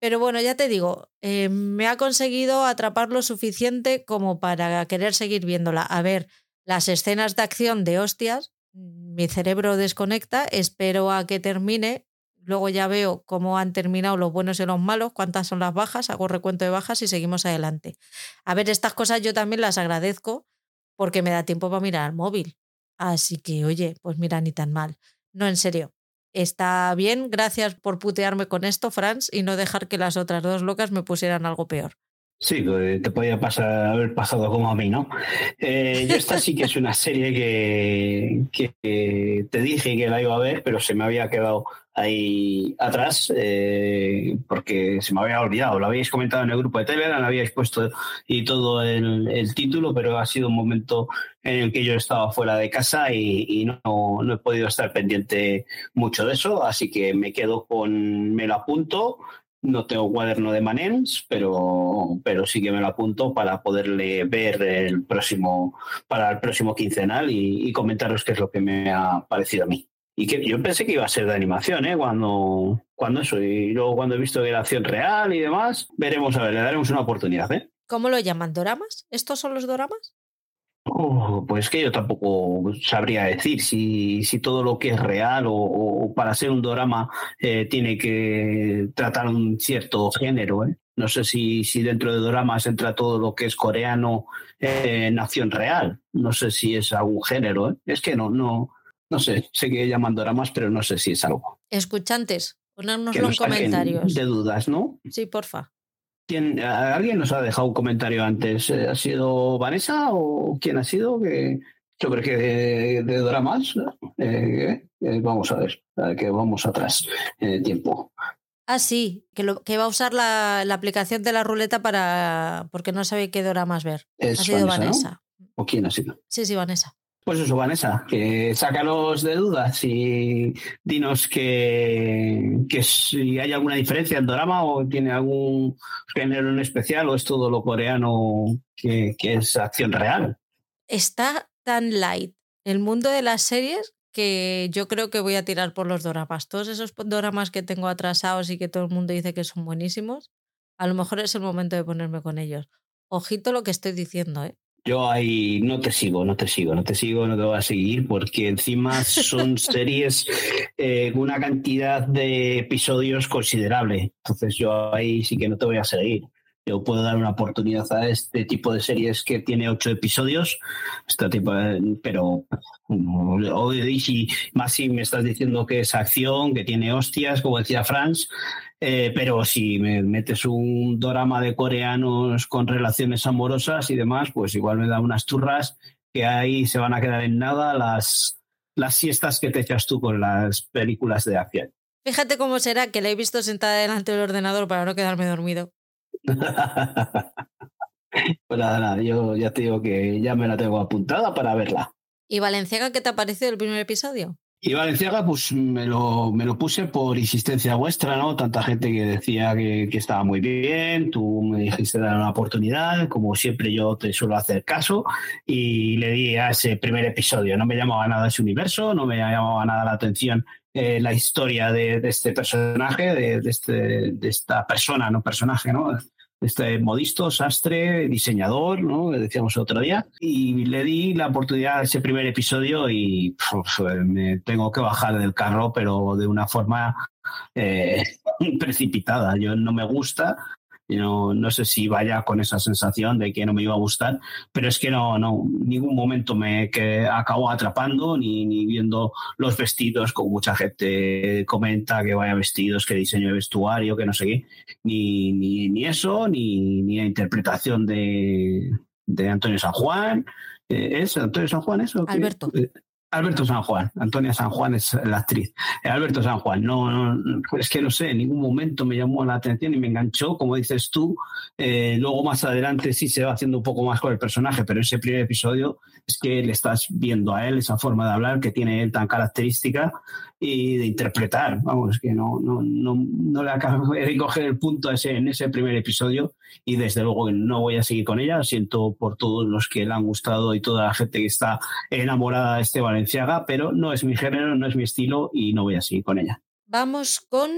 Pero bueno, ya te digo, eh, me ha conseguido atrapar lo suficiente como para querer seguir viéndola. A ver, las escenas de acción de hostias, mi cerebro desconecta, espero a que termine luego ya veo cómo han terminado los buenos y los malos, cuántas son las bajas, hago recuento de bajas y seguimos adelante. A ver, estas cosas yo también las agradezco porque me da tiempo para mirar al móvil. Así que, oye, pues mira, ni tan mal. No, en serio. Está bien, gracias por putearme con esto, Franz, y no dejar que las otras dos locas me pusieran algo peor. Sí, te podía pasar, haber pasado como a mí, ¿no? Eh, yo esta sí que es una serie que, que, te dije que la iba a ver, pero se me había quedado ahí atrás eh, porque se me había olvidado. Lo habéis comentado en el grupo de Telegram, habíais puesto y todo el, el, título, pero ha sido un momento en el que yo estaba fuera de casa y, y no, no, he podido estar pendiente mucho de eso, así que me quedo con, me lo apunto no tengo cuaderno de Manens, pero, pero sí que me lo apunto para poderle ver el próximo, para el próximo quincenal y, comentaros qué es lo que me ha parecido a mí. Y que yo pensé que iba a ser de animación, ¿eh? Cuando, cuando eso. Y luego cuando he visto que era acción real y demás, veremos a ver, le daremos una oportunidad, ¿eh? ¿Cómo lo llaman? ¿Doramas? ¿Estos son los doramas? Oh, pues que yo tampoco sabría decir si, si todo lo que es real o, para ser un drama eh, tiene que tratar un cierto género. ¿eh? No sé si, si dentro de dramas entra todo lo que es coreano eh, nación real. No sé si es algún género. ¿eh? Es que no, no, no sé. Sé que llaman dramas, pero no sé si es algo. Escuchantes, ponérnoslo en comentarios. De dudas, ¿no? Sí, porfa. ¿Alguien nos ha dejado un comentario antes? ¿Ha sido Vanessa o quién ha sido? Que, sobre qué de, de dramas. Eh, eh, vamos a ver, que vamos atrás en el tiempo. Ah, sí, que, lo, que va a usar la, la, aplicación de la ruleta para porque no sabe qué dramas ver. ha sido Vanessa. ¿O quién ha sido? Sí, sí, Vanessa. Pues eso, Vanessa, que sácanos de dudas y dinos que, si hay alguna diferencia en drama o tiene algún género en especial o es todo lo coreano que, que es acción real. Está tan light el mundo de las series que yo creo que voy a tirar por los doramas. Todos esos doramas que tengo atrasados y que todo el mundo dice que son buenísimos, a lo mejor es el momento de ponerme con ellos. Ojito lo que estoy diciendo, ¿eh? Yo ahí no te sigo, no te sigo, no te sigo, no te voy a seguir, porque encima son series eh, con una cantidad de episodios considerable. Entonces yo ahí sí que no te voy a seguir. Yo puedo dar una oportunidad a este tipo de series que tiene ocho episodios, este tipo pero hoy si más si me estás diciendo que es acción, que tiene hostias, como decía Franz, eh, pero si me metes un drama de coreanos con relaciones amorosas y demás, pues igual me da unas turras que ahí se van a quedar en nada las, las siestas que te echas tú con las películas de acción. Fíjate cómo será que la he visto sentada delante del ordenador para no quedarme dormido. pues nada, nada, yo ya te digo que ya me la tengo apuntada para verla. ¿Y Valenciaga qué te ha parecido el primer episodio? Y Valenciaga, pues me lo, me lo puse por insistencia vuestra, ¿no? Tanta gente que decía que, que, estaba muy bien, tú me dijiste dar una oportunidad, como siempre yo te suelo hacer caso, y le di a ese primer episodio. No me llamaba nada ese universo, no me llamaba nada la atención eh, la historia de, este personaje, de, este, de esta persona, no personaje, ¿no? Este modisto, sastre, diseñador, ¿no? Decíamos otro día. Y le di la oportunidad a ese primer episodio y me tengo que bajar del carro, pero de una forma eh, precipitada. Yo no me gusta no, no sé si vaya con esa sensación de que no me iba a gustar, pero es que no, no, ningún momento me que acabo atrapando, ni, ni viendo los vestidos, como mucha gente comenta que vaya vestidos, que diseño de vestuario, que no sé qué, ni, ni, ni eso, ni, ni la interpretación de, de Antonio San Juan. Eh, ¿Es Antonio San Juan eso? Alberto. Eh, Alberto San Juan, Antonia San Juan es la actriz. Eh, Alberto San Juan, no, no, es que no sé, en ningún momento me llamó la atención y me enganchó, como dices tú. Eh, luego más adelante sí se va haciendo un poco más con el personaje, pero ese primer episodio que le estás viendo a él esa forma de hablar que tiene él tan característica y de interpretar. Vamos, que no, no, no, no le acabo de coger el punto en ese primer episodio y desde luego no voy a seguir con ella. Siento por todos los que le han gustado y toda la gente que está enamorada de este Valenciaga, pero no es mi género, no es mi estilo y no voy a seguir con ella. Vamos con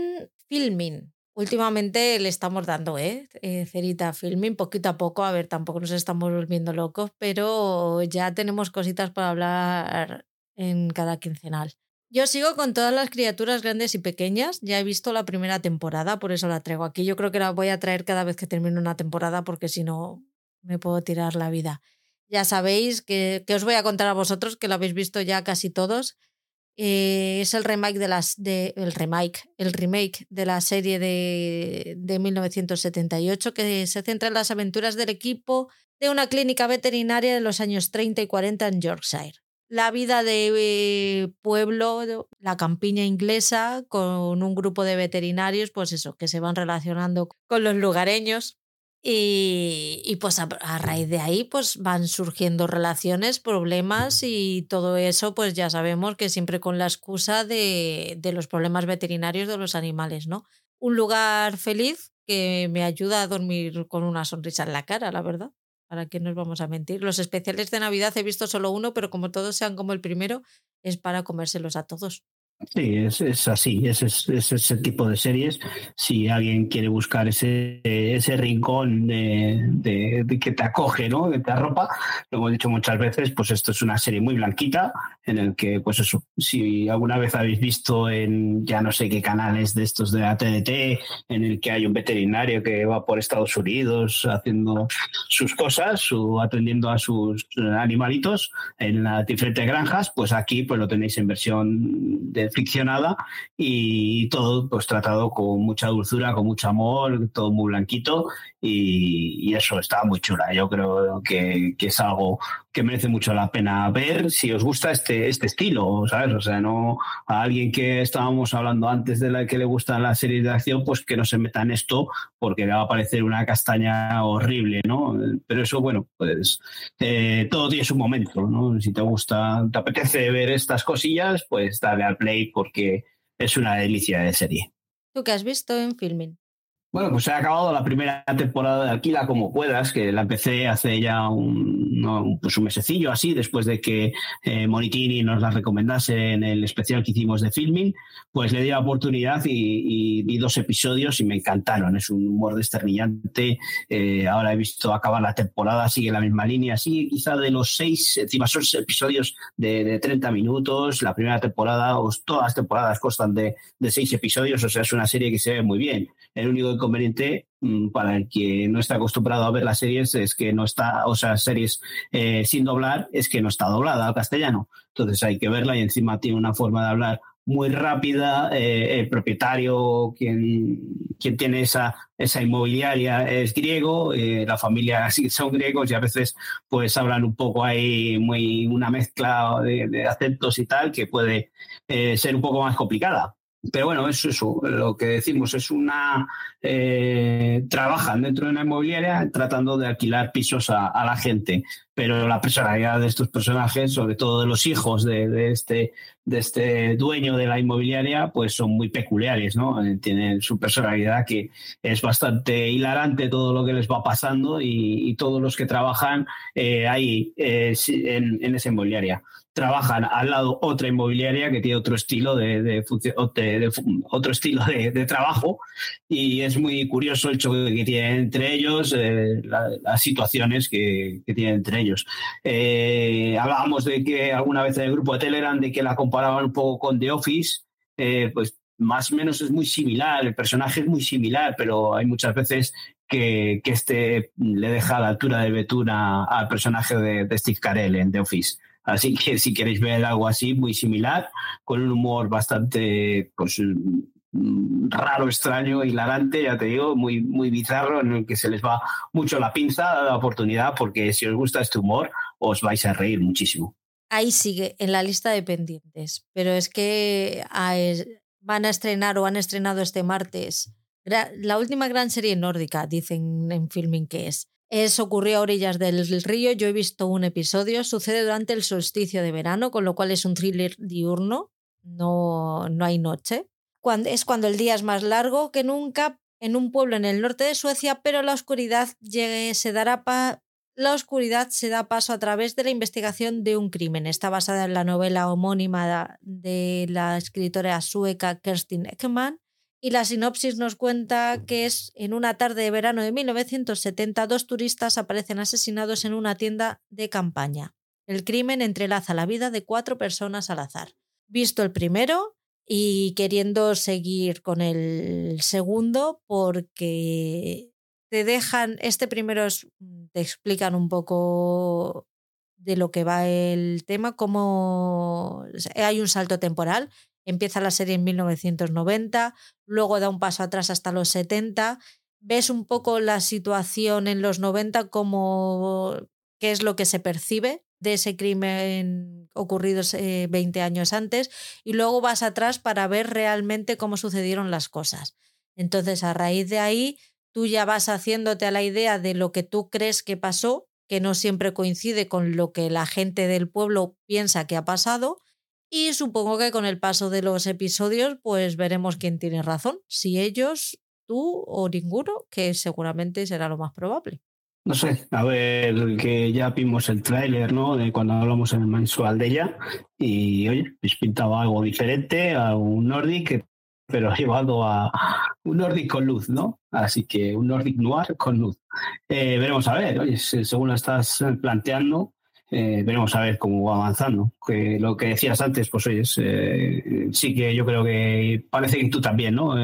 filming. Últimamente le estamos dando, ¿eh? ¿eh? Cerita Filming, poquito a poco. A ver, tampoco nos estamos volviendo locos, pero ya tenemos cositas para hablar en cada quincenal. Yo sigo con todas las criaturas grandes y pequeñas. Ya he visto la primera temporada, por eso la traigo aquí. Yo creo que la voy a traer cada vez que termine una temporada, porque si no, me puedo tirar la vida. Ya sabéis que, que os voy a contar a vosotros, que lo habéis visto ya casi todos. Eh, es el remake de las de el remake, el remake de la serie de, de 1978 que se centra en las aventuras del equipo de una clínica veterinaria de los años 30 y 40 en Yorkshire. La vida de eh, pueblo, la campiña inglesa, con un grupo de veterinarios, pues eso, que se van relacionando con los lugareños y, y, pues a, raíz de ahí pues van surgiendo relaciones, problemas y todo eso pues ya sabemos que siempre con la excusa de, de, los problemas veterinarios de los animales, ¿no? Un lugar feliz que me ayuda a dormir con una sonrisa en la cara, la verdad. ¿Para qué nos vamos a mentir? Los especiales de Navidad he visto solo uno, pero como todos sean como el primero, es para comérselos a todos. Sí, es, es así, es, es, es, ese tipo de series. Si alguien quiere buscar ese, ese rincón de, de, de, que te acoge, ¿no? que te arropa, lo hemos dicho muchas veces, pues esto es una serie muy blanquita, en el que, pues eso, si alguna vez habéis visto en ya no sé qué canales de estos de la TDT, en el que hay un veterinario que va por Estados Unidos haciendo sus cosas, su, atendiendo a sus animalitos en las diferentes granjas, pues aquí pues lo tenéis en versión de ficcionada y todo pues tratado con mucha dulzura, con mucho amor, todo muy blanquito y, y eso está muy chula. Yo creo que, que, es algo que merece mucho la pena ver si os gusta este, este estilo, ¿sabes? O sea, no a alguien que estábamos hablando antes de la que le gustan las series de acción, pues que no se meta en esto porque le va a parecer una castaña horrible, ¿no? Pero eso, bueno, pues eh, todo tiene su momento, ¿no? Si te gusta, te apetece ver estas cosillas, pues dale al play porque es una delicia de serie. ¿Tú qué has visto en filming? Bueno, pues he acabado la primera temporada de Alquila como puedas, que la empecé hace ya un, no, pues un mesecillo así, después de que eh, Monitini nos la recomendase en el especial que hicimos de filming, pues le di la oportunidad y, y vi dos episodios y me encantaron. Es un humor desternillante. Eh, ahora he visto acabar la temporada, sigue la misma línea, sigue quizá de los seis, encima son episodios de, de 30 minutos. La primera temporada, o todas las temporadas constan de, de seis episodios, o sea, es una serie que se ve muy bien. El único inconveniente para el que no está acostumbrado a ver las series es que no está, o sea, series eh, sin doblar, es que no está doblada al castellano. Entonces hay que verla y encima tiene una forma de hablar muy rápida. Eh, el propietario, quien, quien tiene esa, esa inmobiliaria, es griego. Eh, la familia sí son griegos y a veces pues hablan un poco ahí, muy una mezcla de, de acentos y tal, que puede eh, ser un poco más complicada. Pero bueno, eso, eso, lo que decimos es una. Eh, trabajan dentro de una inmobiliaria tratando de alquilar pisos a, la gente. Pero la personalidad de estos personajes, sobre todo de los hijos de, de, este, de este dueño de la inmobiliaria, pues son muy peculiares, ¿no? Tienen su personalidad que es bastante hilarante todo lo que les va pasando y, y todos los que trabajan eh, ahí eh, en, en esa inmobiliaria trabajan al lado otra inmobiliaria que tiene otro estilo de, de, de, otro estilo de, trabajo y es muy curioso el choque que tienen entre ellos, eh, la, las situaciones que, que, tienen entre ellos. Eh, hablábamos de que alguna vez en el grupo de Telegram de que la comparaban un poco con The Office, eh, pues más o menos es muy similar, el personaje es muy similar, pero hay muchas veces que, que este le deja la altura de Betuna al personaje de, de Steve Carell en The Office. Así que si queréis ver algo así, muy similar, con un humor bastante pues, raro, extraño, hilarante, ya te digo, muy, muy bizarro, en el que se les va mucho la pinza, la oportunidad, porque si os gusta este humor, os vais a reír muchísimo. Ahí sigue, en la lista de pendientes, pero es que van a estrenar o han estrenado este martes la última gran serie nórdica, dicen en filming que es. Eso ocurrió a orillas del río, yo he visto un episodio, sucede durante el solsticio de verano, con lo cual es un thriller diurno, no, no hay noche. Es cuando el día es más largo que nunca en un pueblo en el norte de Suecia, pero la oscuridad llegue, se dará la oscuridad se da paso a través de la investigación de un crimen. Está basada en la novela homónima de la escritora sueca Kerstin Ekman y la sinopsis nos cuenta que es en una tarde de verano de 1970 dos turistas aparecen asesinados en una tienda de campaña. El crimen entrelaza la vida de cuatro personas al azar. visto el primero y queriendo seguir con el segundo porque te dejan, este primero te explican un poco de lo que va el tema, cómo hay un salto temporal. Empieza la serie en 1990, luego da un paso atrás hasta los 70. Ves un poco la situación en los 90, como qué es lo que se percibe de ese crimen ocurrido 20 años antes, y luego vas atrás para ver realmente cómo sucedieron las cosas. Entonces, a raíz de ahí, tú ya vas haciéndote a la idea de lo que tú crees que pasó que no siempre coincide con lo que la gente del pueblo piensa que ha pasado. Y supongo que con el paso de los episodios, pues veremos quién tiene razón, si ellos, tú o ninguno, que seguramente será lo más probable. No sé, a ver, que ya vimos el tráiler, ¿no? De cuando hablamos en el mensual de ella. Y oye, pues pintaba algo diferente a un Nordic pero llevado a un Nordic con luz, ¿no? Así que un Nordic Noir con luz. Eh, veremos a ver, oye, según lo estás planteando, eh, veremos a ver cómo va avanzando. Que lo que decías antes, pues oye, eh, sí que yo creo que parece que tú también, ¿no?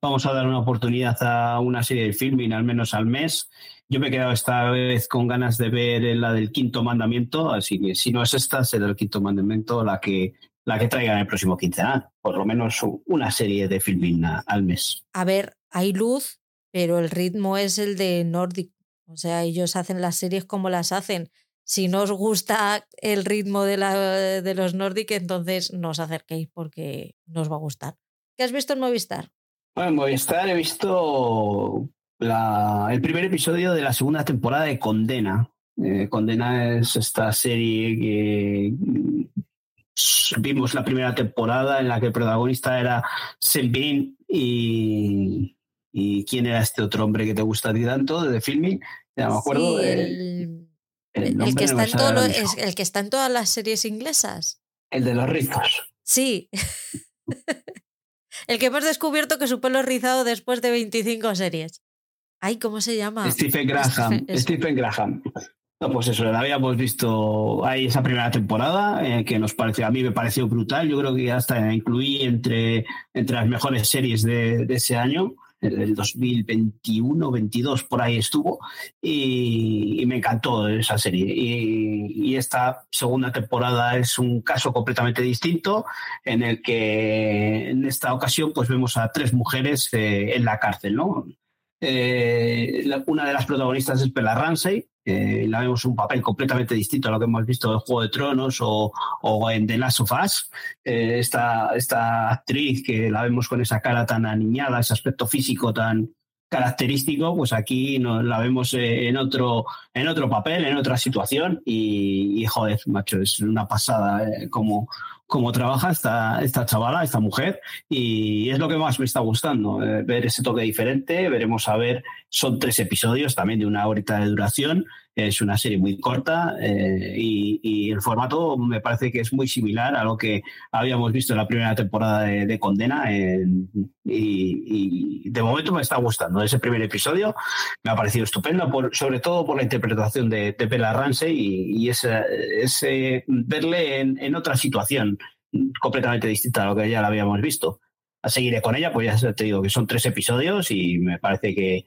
vamos a dar una oportunidad a una serie de filming, al menos al mes. Yo me he quedado esta vez con ganas de ver la del quinto mandamiento, así que si no es esta, será el quinto mandamiento la que la que traigan el próximo quincenal, por lo menos una serie de filming al mes. A ver, hay luz, pero el ritmo es el de Nordic. O sea, ellos hacen las series como las hacen. Si no os gusta el ritmo de, la, de los Nordic, entonces no os acerquéis porque no os va a gustar. ¿Qué has visto en Movistar? Bueno, en Movistar he visto el primer episodio de la segunda temporada de Condena. Eh, Condena es esta serie que vimos la primera temporada en la que el protagonista era Selvin y, y quién era este otro hombre que te gusta a ti tanto de filming, ya me acuerdo. el, el, que está en el que está en todas las series inglesas. El de los rizos. Sí. el que hemos descubierto que su pelo es rizado después de 25 series. Ay, ¿cómo se llama? Stephen Graham. Stephen Graham pues eso, la habíamos visto ahí esa primera temporada, eh, que nos pareció, a mí me pareció brutal. Yo creo que hasta incluí entre, entre las mejores series de, ese año, el 2021-22, por ahí estuvo, y, me encantó esa serie. Y, esta segunda temporada es un caso completamente distinto, en el que en esta ocasión pues vemos a tres mujeres eh, en la cárcel, ¿no? Eh, una de las protagonistas es Bella Ramsey, eh, la vemos un papel completamente distinto a lo que hemos visto en Juego de Tronos o, en The Last of Us. Eh, esta, esta actriz que la vemos con esa cara tan aniñada, ese aspecto físico tan característico, pues aquí la vemos en otro, en otro papel, en otra situación y, joder, macho, es una pasada como, cómo trabaja esta, esta chavala, esta mujer, y es lo que más me está gustando, eh, ver ese toque diferente, veremos a ver, son tres episodios también de una horita de duración, es una serie muy corta eh, y, el formato me parece que es muy similar a lo que habíamos visto en la primera temporada de, Condena y, de momento me está gustando ese primer episodio, me ha parecido estupendo, por, sobre todo por la interpretación de, de Bella Ramsey y, ese, verle en, en otra situación completamente distinta a lo que ya la habíamos visto. A seguiré con ella, pues ya te digo que son tres episodios y me parece que,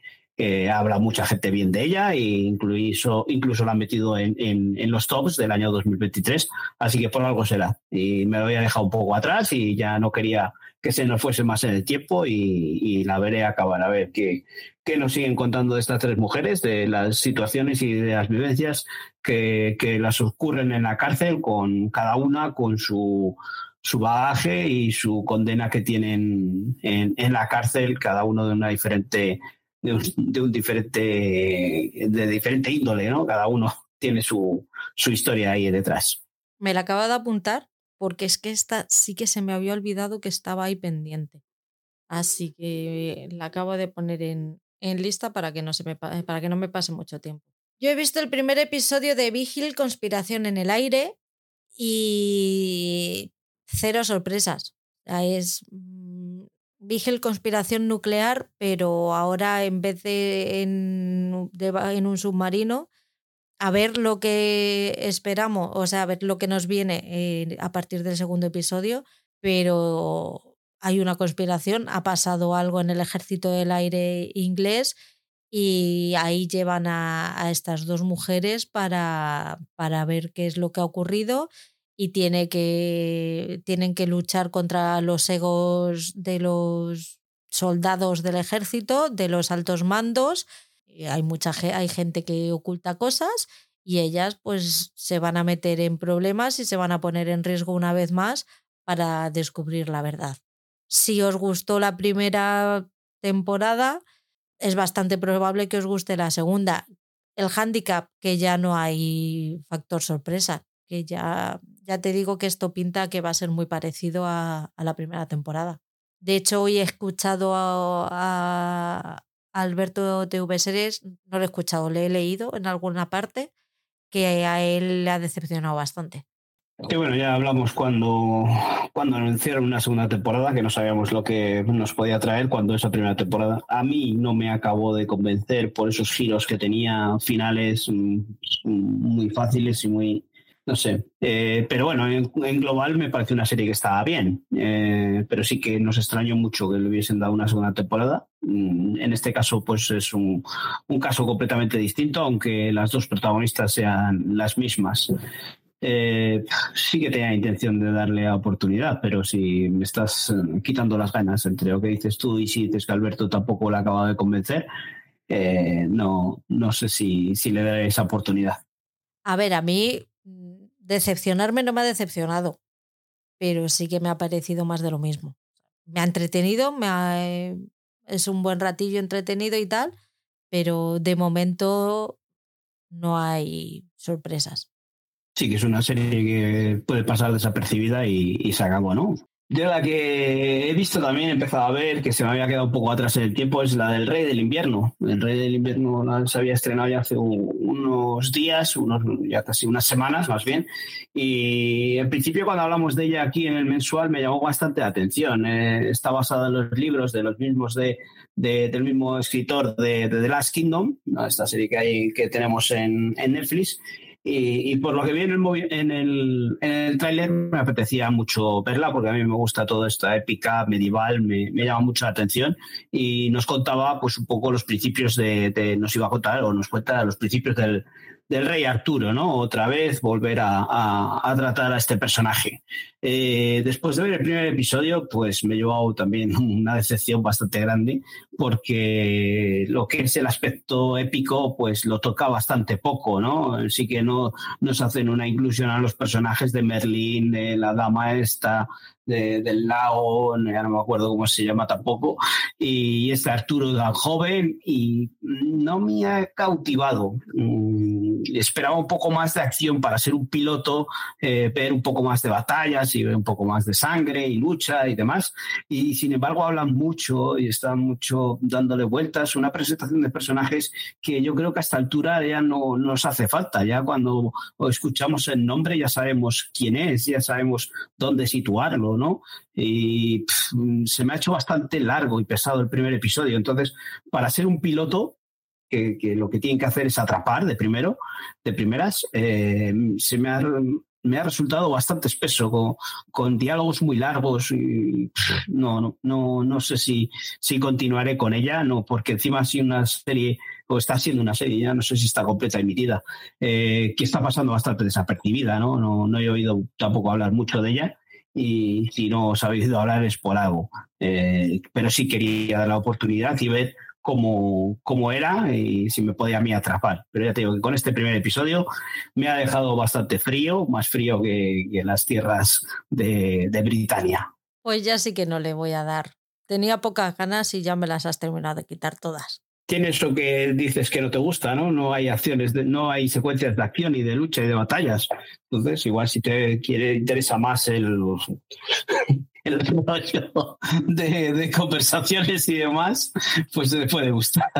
habla mucha gente bien de ella e incluso, incluso la han metido en, en, los tops del año 2023, así que por algo será. Y me lo había dejado un poco atrás y ya no quería que se nos fuese más en el tiempo y, la veré acabar a ver qué, qué, nos siguen contando de estas tres mujeres, de las situaciones y de las vivencias que, que las ocurren en la cárcel, con cada una con su, su bagaje y su condena que tienen en, en la cárcel, cada uno de una diferente, de un, diferente, de diferente índole, ¿no? Cada uno tiene su, su historia ahí detrás. Me la acaba de apuntar porque es que esta sí que se me había olvidado que estaba ahí pendiente. Así que la acabo de poner en, en lista para que, no se me, para que no me pase mucho tiempo. Yo he visto el primer episodio de Vigil, Conspiración en el Aire, y cero sorpresas. Es Vigil, Conspiración Nuclear, pero ahora en vez de en, en un submarino, a ver lo que esperamos, o sea, a ver lo que nos viene eh, a partir del segundo episodio, pero hay una conspiración, ha pasado algo en el ejército del aire inglés y ahí llevan a, estas dos mujeres para, para, ver qué es lo que ha ocurrido y tienen que luchar contra los egos de los soldados del ejército, de los altos mandos. Hay mucha hay gente que oculta cosas y ellas pues se van a meter en problemas y se van a poner en riesgo una vez más para descubrir la verdad. Si os gustó la primera temporada, es bastante probable que os guste la segunda. El handicap, que ya no hay factor sorpresa, que ya, ya te digo que esto pinta que va a ser muy parecido a, la primera temporada. De hecho, hoy he escuchado a, Alberto TV Series, no lo he escuchado, le he leído en alguna parte, que a él le ha decepcionado bastante. Que bueno, ya hablamos cuando, cuando anunciaron una segunda temporada, que no sabíamos lo que nos podía traer cuando esa primera temporada. A mí no me acabó de convencer por esos giros que tenía finales mm, muy fáciles y muy, no sé. Eh, pero bueno, en, global me parece una serie que estaba bien, eh, pero sí que nos extrañó mucho que le hubiesen dado una segunda temporada. Mm, en este caso, pues es un, caso completamente distinto, aunque las dos protagonistas sean las mismas. Eh, sí que tenía intención de darle oportunidad, pero si me estás quitando las ganas entre lo que dices tú y si dices que Alberto tampoco le ha acabado de convencer, no, no sé si, si le daré esa oportunidad. A ver, a mí decepcionarme no me ha decepcionado, pero sí que me ha parecido más de lo mismo. Me ha entretenido, me es un buen ratillo entretenido y tal, pero de momento no hay sorpresas sí que es una serie que puede pasar desapercibida y, se acabó, ¿no? Yo la que he visto también, he empezado a ver, que se me había quedado un poco atrás en el tiempo, es la del Rey del Invierno. El Rey del Invierno se había estrenado ya hace unos días, unos, ya casi unas semanas más bien. Y en principio cuando hablamos de ella aquí en el mensual me llamó bastante la atención. Eh, está basada en los libros de los mismos de, del mismo escritor de, The Last Kingdom, esta serie que, hay, que tenemos en, en Netflix. Y, por lo que vi en el, en el, tráiler me apetecía mucho verla porque a mí me gusta toda esta épica medieval, me, me llama mucho la atención y nos contaba pues un poco los principios de, nos iba a contar o nos cuenta los principios del, del rey Arturo, ¿no? Otra vez volver a, tratar a este personaje. Eh, después de ver el primer episodio, pues me llevó también una decepción bastante grande, porque lo que es el aspecto épico, pues lo toca bastante poco, ¿no? Sí que no nos hacen una inclusión a los personajes de Merlín, de la dama esta, del lago, ya no me acuerdo cómo se llama tampoco, y este Arturo tan joven y no me ha cautivado. Mm, esperaba un poco más de acción para ser un piloto, eh, ver un poco más de batallas y ver un poco más de sangre y lucha y demás, y sin embargo hablan mucho y están mucho dándole vueltas, una presentación de personajes que yo creo que a esta altura ya no nos hace falta, ya cuando escuchamos el nombre ya sabemos quién es, ya sabemos dónde situarlo, ¿no? Y se me ha hecho bastante largo y pesado el primer episodio. Entonces, para ser un piloto, que, lo que tienen que hacer es atrapar de primero, de primeras, eh, se me ha, me ha resultado bastante espeso, con, con diálogos muy largos. Y, no, no, no, no sé si, si continuaré con ella, no, porque encima ha una serie, o está siendo una serie, ya no sé si está completa emitida, eh, que está pasando bastante desapercibida, ¿no? ¿no? No he oído tampoco hablar mucho de ella y si no os habéis ido hablar es por algo. Eh, pero sí quería dar la oportunidad y ver cómo, cómo, era y si me podía a mí atrapar. Pero ya te digo que con este primer episodio me ha dejado bastante frío, más frío que, en las tierras de, de Britania. Pues ya sí que no le voy a dar. Tenía pocas ganas y ya me las has terminado de quitar todas tiene eso que dices que no te gusta, ¿no? No hay acciones, no hay secuencias de acción y de lucha y de batallas. Entonces, igual si te quiere, interesa más el, el rollo de, conversaciones y demás, pues te puede gustar.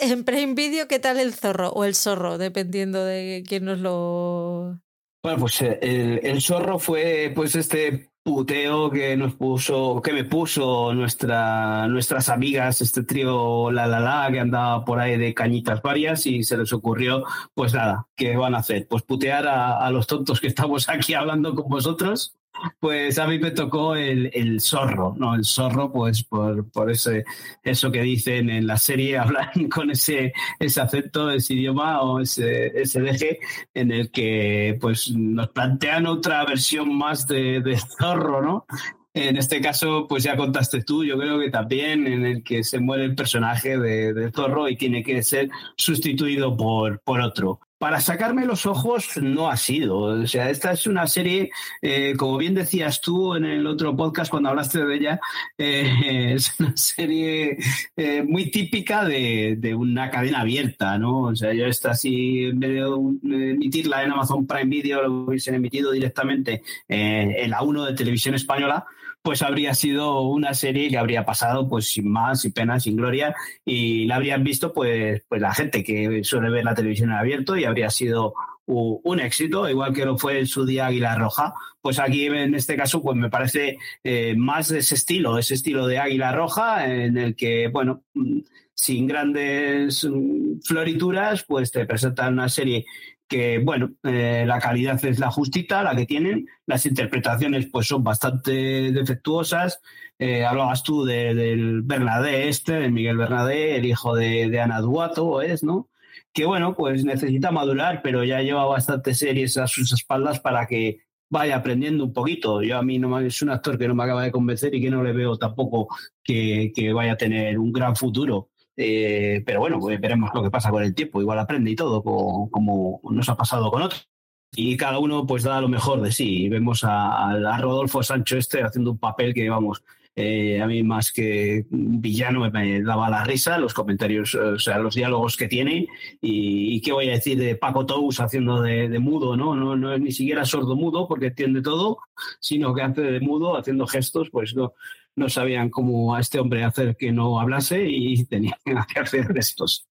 En Prime Video, ¿qué tal el zorro o el zorro? Dependiendo de quién nos lo. Bueno, pues eh, el, el zorro fue pues este puteo que nos puso, que me puso nuestra, nuestras amigas, este trío La La La, que andaba por ahí de cañitas varias y se les ocurrió, pues nada, ¿qué van a hacer? Pues putear a, los tontos que estamos aquí hablando con vosotros Pues a mí me tocó el, el zorro, ¿no? El zorro, pues por, por ese, eso que dicen en la serie, hablan con ese, ese acento, ese idioma o ese, ese deje en el que pues nos plantean otra versión más de, de zorro, ¿no? En este caso, pues ya contaste tú, yo creo que también en el que se muere el personaje de, de Zorro y tiene que ser sustituido por, por otro para sacarme los ojos no ha sido. O sea, esta es una serie, eh, como bien decías tú en el otro podcast cuando hablaste de ella, eh, es una serie eh, muy típica de, de, una cadena abierta, ¿no? O sea, yo esta si en vez de emitirla en Amazon Prime Video lo hubiesen emitido directamente en la 1 de televisión española, pues habría sido una serie que habría pasado pues sin más, sin pena, sin gloria y la habrían visto pues, pues la gente que suele ver la televisión en abierto y habría sido un éxito, igual que lo fue en su día Águila Roja. Pues aquí en este caso pues me parece eh, más de ese estilo, ese estilo de Águila Roja en el que, bueno, mm, sin grandes mm, florituras, pues te presentan una serie que, bueno, eh, la calidad es la justita, la que tienen, las interpretaciones pues son bastante defectuosas. Eh, hablabas tú de, del Bernadé este, de Miguel Bernadé, el hijo de, de Ana Duato, es, ¿no? Que, bueno, pues necesita madurar, pero ya lleva bastantes series a sus espaldas para que vaya aprendiendo un poquito. Yo a mí no es un actor que no me acaba de convencer y que no le veo tampoco que, que vaya a tener un gran futuro. Eh, pero bueno, pues veremos lo que pasa con el tiempo. Igual aprende y todo, como, como nos ha pasado con otros. Y cada uno pues da lo mejor de sí. Vemos a, a Rodolfo Sancho este haciendo un papel que, vamos, eh, a mí más que villano me, daba la risa, los comentarios, o sea, los diálogos que tiene. Y, y qué voy a decir de Paco Tous haciendo de, de mudo, ¿no? ¿no? No es ni siquiera sordo mudo porque entiende todo, sino que hace de mudo haciendo gestos, pues no, no sabían cómo a este hombre hacer que no hablase y tenían que hacer estos.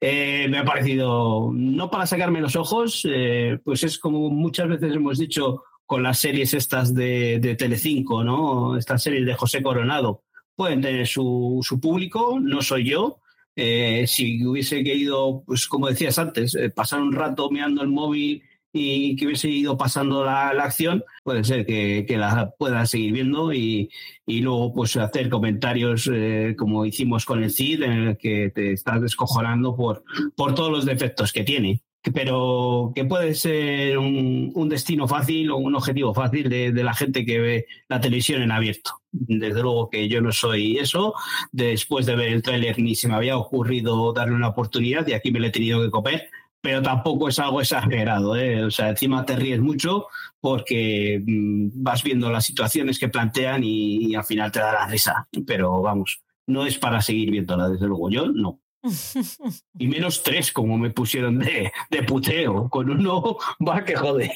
Eh, me ha parecido, no para sacarme los ojos, eh, pues es como muchas veces hemos dicho con las series estas de, de Telecinco, ¿no? Estas series de José Coronado, pueden tener su, su público, no soy yo. Eh, si hubiese querido, pues como decías antes, pasar un rato mirando el móvil y que hubiese ido pasando la, la acción, puede ser que, que, la pueda seguir viendo y, y luego pues hacer comentarios eh, como hicimos con el CID, en el que te estás descojonando por, por todos los defectos que tiene pero que puede ser un, destino fácil o un objetivo fácil de, de, la gente que ve la televisión en abierto. Desde luego que yo no soy eso. Después de ver el tráiler ni se me había ocurrido darle una oportunidad y aquí me lo he tenido que comer pero tampoco es algo exagerado. ¿eh? O sea, encima te ríes mucho porque mmm, vas viendo las situaciones que plantean y, y, al final te da la risa. Pero vamos, no es para seguir viéndola, desde luego. Yo no. y menos tres, como me pusieron de, de puteo. Con uno va que jode.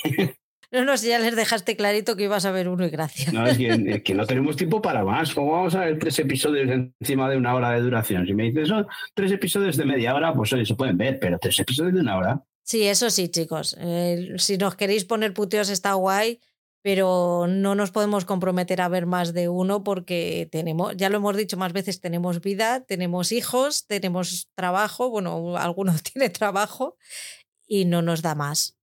No, no, si ya les dejaste clarito que ibas a ver uno y gracias. No, es que, es que, no tenemos tiempo para más. ¿Cómo vamos a ver tres episodios encima de una hora de duración? Si me dices son tres episodios de media hora, pues oye, se pueden ver, pero tres episodios de una hora. Sí, eso sí, chicos. Eh, si nos queréis poner puteos está guay, pero no nos podemos comprometer a ver más de uno porque tenemos, ya lo hemos dicho más veces, tenemos vida, tenemos hijos, tenemos trabajo, bueno, algunos tiene trabajo y no nos da más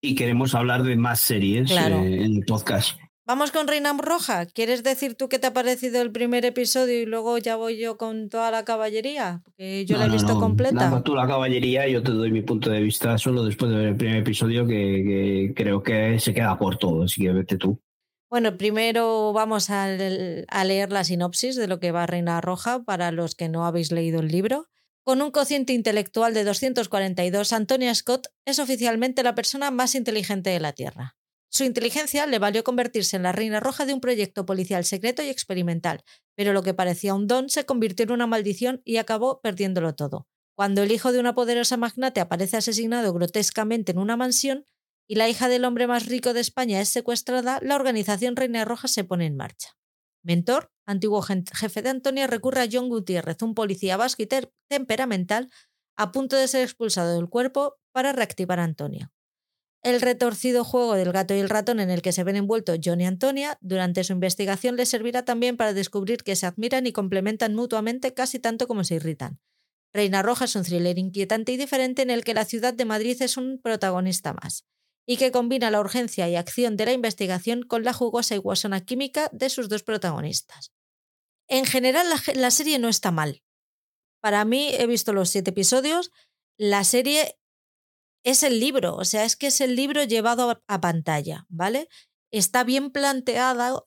y queremos hablar de más series claro. eh, en el podcast. Vamos con Reina Roja. ¿Quieres decir tú qué te ha parecido el primer episodio y luego ya voy yo con toda la caballería? Porque yo no, la he no, visto no. completa. Tú la caballería y yo te doy mi punto de vista solo después de ver el primer episodio que, que creo que se queda corto, así que vete tú. Bueno, primero vamos a, a leer la sinopsis de lo que va Reina Roja para los que no habéis leído el libro. Con un cociente intelectual de 242, Antonia Scott es oficialmente la persona más inteligente de la Tierra. Su inteligencia le valió convertirse en la reina roja de un proyecto policial secreto y experimental, pero lo que parecía un don se convirtió en una maldición y acabó perdiéndolo todo. Cuando el hijo de una poderosa magnate aparece asesinado grotescamente en una mansión y la hija del hombre más rico de España es secuestrada, la organización Reina Roja se pone en marcha. Mentor, antiguo jefe de Antonia, recurre a John Gutiérrez, un policía vasco temperamental, a punto de ser expulsado del cuerpo para reactivar a Antonia. El retorcido juego del gato y el ratón en el que se ven envueltos John y Antonia durante su investigación les servirá también para descubrir que se admiran y complementan mutuamente casi tanto como se irritan. Reina Roja es un thriller inquietante y diferente en el que la ciudad de Madrid es un protagonista más. Y que combina la urgencia y acción de la investigación con la jugosa y guasona química de sus dos protagonistas. En general, la, serie no está mal. Para mí, he visto los siete episodios, la serie es el libro, o sea, es que es el libro llevado a, pantalla, ¿vale? Está bien planteada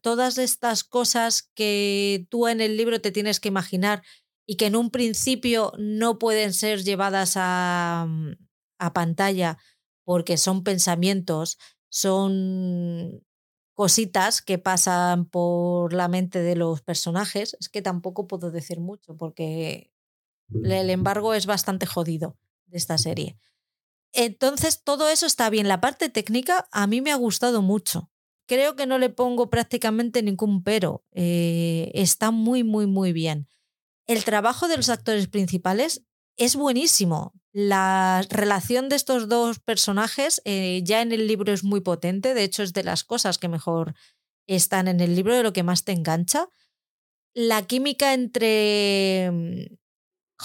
todas estas cosas que tú en el libro te tienes que imaginar y que en un principio no pueden ser llevadas a, a pantalla porque son pensamientos, son cositas que pasan por la mente de los personajes. Es que tampoco puedo decir mucho porque el embargo es bastante jodido de esta serie. Entonces, todo eso está bien. La parte técnica a mí me ha gustado mucho. Creo que no le pongo prácticamente ningún pero. Eh, está muy, muy, muy bien. El trabajo de los actores principales es buenísimo. La relación de estos dos personajes eh, ya en el libro es muy potente, de hecho es de las cosas que mejor están en el libro, de lo que más te engancha. La química entre mm,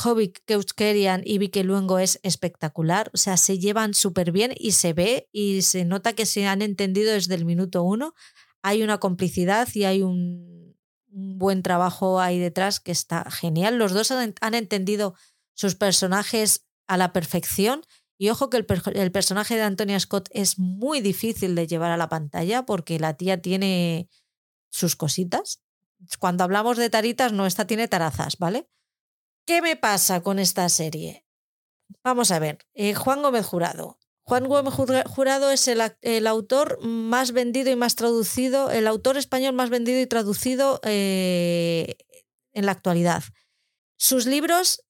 Hobbit Keuskerian y Vicky Luengo es espectacular, o sea, se llevan súper bien y se ve y se nota que se han entendido desde el minuto uno. Hay una complicidad y hay un un buen trabajo ahí detrás que está genial. Los dos han, entendido sus personajes a la perfección. Y ojo que el, el, personaje de Antonia Scott es muy difícil de llevar a la pantalla porque la tía tiene sus cositas. Cuando hablamos de taritas, no, esta tiene tarazas, ¿vale? ¿Qué me pasa con esta serie? Vamos a ver, eh, Juan Gómez Jurado. Juan Gómez Jurado es el, autor más vendido y más traducido, el autor español más vendido y traducido eh, en la actualidad. Sus libros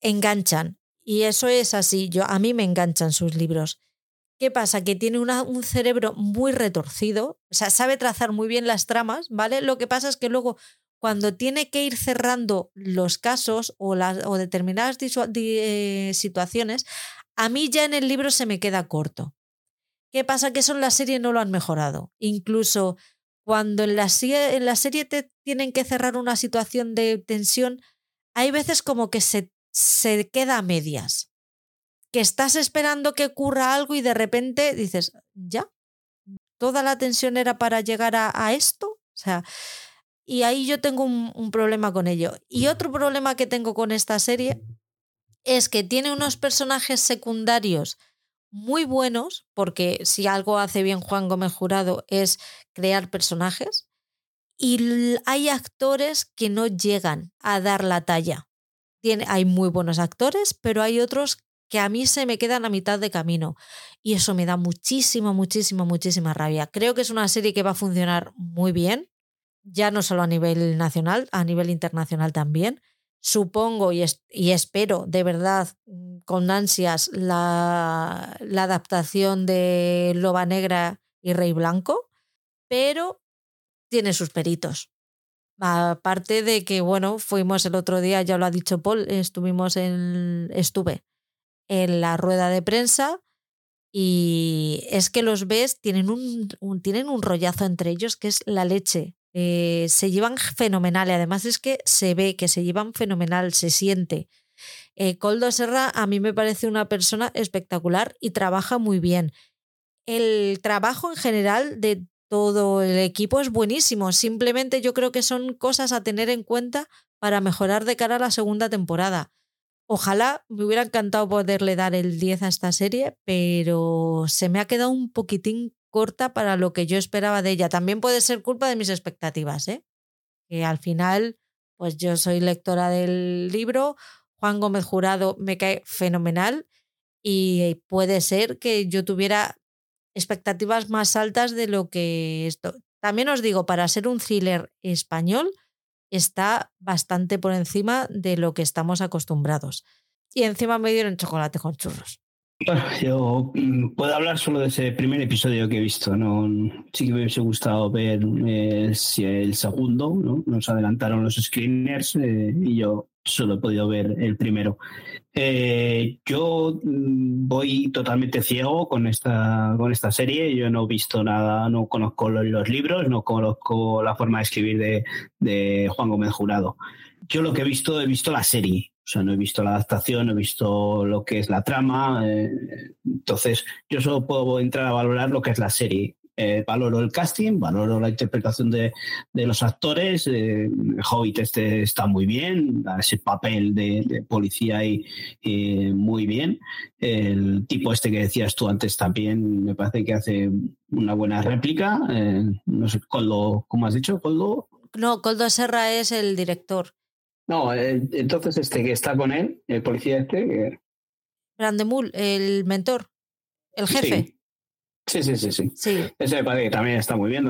enganchan y eso es así. Yo, a mí me enganchan sus libros. ¿Qué pasa? Que tiene un cerebro muy retorcido, o sea, sabe trazar muy bien las tramas, ¿vale? Lo que pasa es que luego cuando tiene que ir cerrando los casos o, las, o determinadas eh, situaciones, a mí ya en el libro se me queda corto. ¿Qué pasa? Que eso en la serie no lo han mejorado. Incluso cuando en la, en la serie te tienen que cerrar una situación de tensión, hay veces como que se, se queda a medias. Que estás esperando que ocurra algo y de repente dices, ya, toda la tensión era para llegar a, esto. O sea, y ahí yo tengo un, problema con ello. Y otro problema que tengo con esta serie es que tiene unos personajes secundarios muy buenos, porque si algo hace bien Juan Gómez Jurado es crear personajes, y hay actores que no llegan a dar la talla. Tiene, hay muy buenos actores, pero hay otros que a mí se me quedan a mitad de camino. Y eso me da muchísima, muchísima, muchísima rabia. Creo que es una serie que va a funcionar muy bien, ya no solo a nivel nacional, a nivel internacional también supongo y, espero de verdad mm, con ansias la, adaptación de Loba Negra y Rey Blanco, pero tiene sus peritos. Aparte de que, bueno, fuimos el otro día, ya lo ha dicho Paul, estuvimos en, estuve en la rueda de prensa y es que los ves, tienen un, tienen un rollazo entre ellos que es la leche. Eh, se llevan fenomenal y además es que se ve que se llevan fenomenal, se siente. Eh, Coldo Serra a mí me parece una persona espectacular y trabaja muy bien. El trabajo en general de todo el equipo es buenísimo. Simplemente yo creo que son cosas a tener en cuenta para mejorar de cara a la segunda temporada. Ojalá me hubiera encantado poderle dar el 10 a esta serie, pero se me ha quedado un poquitín corta para lo que yo esperaba de ella. También puede ser culpa de mis expectativas, ¿eh? que al final, pues yo soy lectora del libro, Juan Gómez Jurado me cae fenomenal y puede ser que yo tuviera expectativas más altas de lo que esto. También os digo, para ser un thriller español, está bastante por encima de lo que estamos acostumbrados. Y encima me dieron chocolate con churros. Yo mm, puedo hablar solo de ese primer episodio que he visto. ¿no? Sí que me hubiese gustado ver eh, el segundo. ¿no? Nos adelantaron los screeners eh, y yo solo he podido ver el primero. Eh, yo mm, voy totalmente ciego con esta, con esta serie. Yo no he visto nada, no conozco los, libros, no conozco la forma de escribir de, Juan Gómez Jurado. Yo lo que he visto, he visto la serie. O sea, no he visto la adaptación, no he visto lo que es la trama. Eh, entonces, yo solo puedo entrar a valorar lo que es la serie. Eh, valoro el casting, valoro la interpretación de, los actores. Eh, Hobbit este está muy bien, da ese papel de, policía y, muy bien. El tipo este que decías tú antes también me parece que hace una buena réplica. Eh, no sé, Coldo, ¿cómo has dicho? Coldo. No, Coldo Serra es el director. No, entonces este que está con él, el policía este. Brandemul, el mentor, el jefe. Sí, sí, sí, sí. Ese me parece que también está muy bien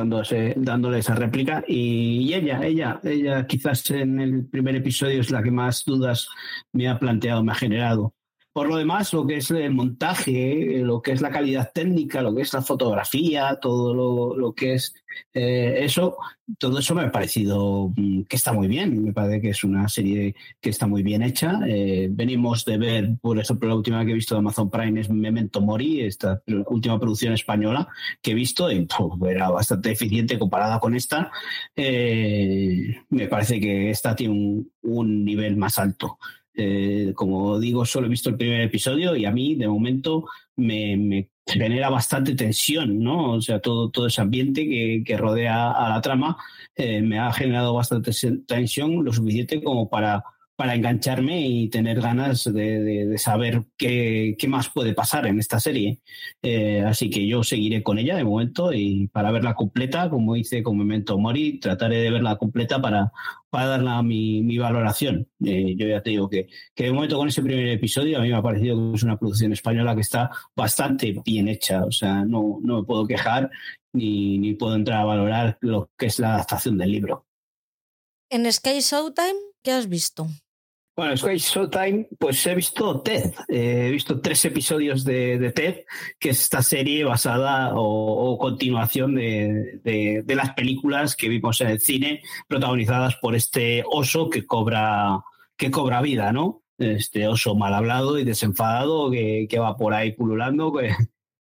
dándole esa réplica. Y, ella, ella, ella quizás en el primer episodio es la que más dudas me ha planteado, me ha generado. Por lo demás, lo que es el montaje, lo que es la calidad técnica, lo que es la fotografía, todo lo, que es eh, eso, todo eso me ha parecido mm, que está muy bien. Me parece que es una serie que está muy bien hecha. Eh, venimos de ver, por ejemplo, la última que he visto de Amazon Prime es Memento Mori, esta última producción española que he visto y era bastante eficiente comparada con esta. Eh, me parece que esta tiene un nivel más alto. Eh, como digo, solo he visto el primer episodio y a mí, de momento, me, genera bastante tensión, ¿no? O sea, todo, todo ese ambiente que, rodea a la trama eh, me ha generado bastante tensión, lo suficiente como para para engancharme y tener ganas de, saber qué, más puede pasar en esta serie. Eh, así que yo seguiré con ella de momento y para verla completa, como hice con Memento Mori, trataré de verla completa para, para darla mi, valoración. Eh, yo ya te digo que, de momento con ese primer episodio a mí me ha parecido que es una producción española que está bastante bien hecha. O sea, no, no me puedo quejar ni puedo entrar a valorar lo que es la adaptación del libro. En Sky Showtime, ¿qué has visto? Bueno, Sky Showtime, pues he visto TED. Eh, he visto tres episodios de, TED, que es esta serie basada o, continuación de, las películas que vimos en el cine, protagonizadas por este oso que cobra, que cobra vida, ¿no? Este oso mal hablado y desenfadado que, que va por ahí pululando,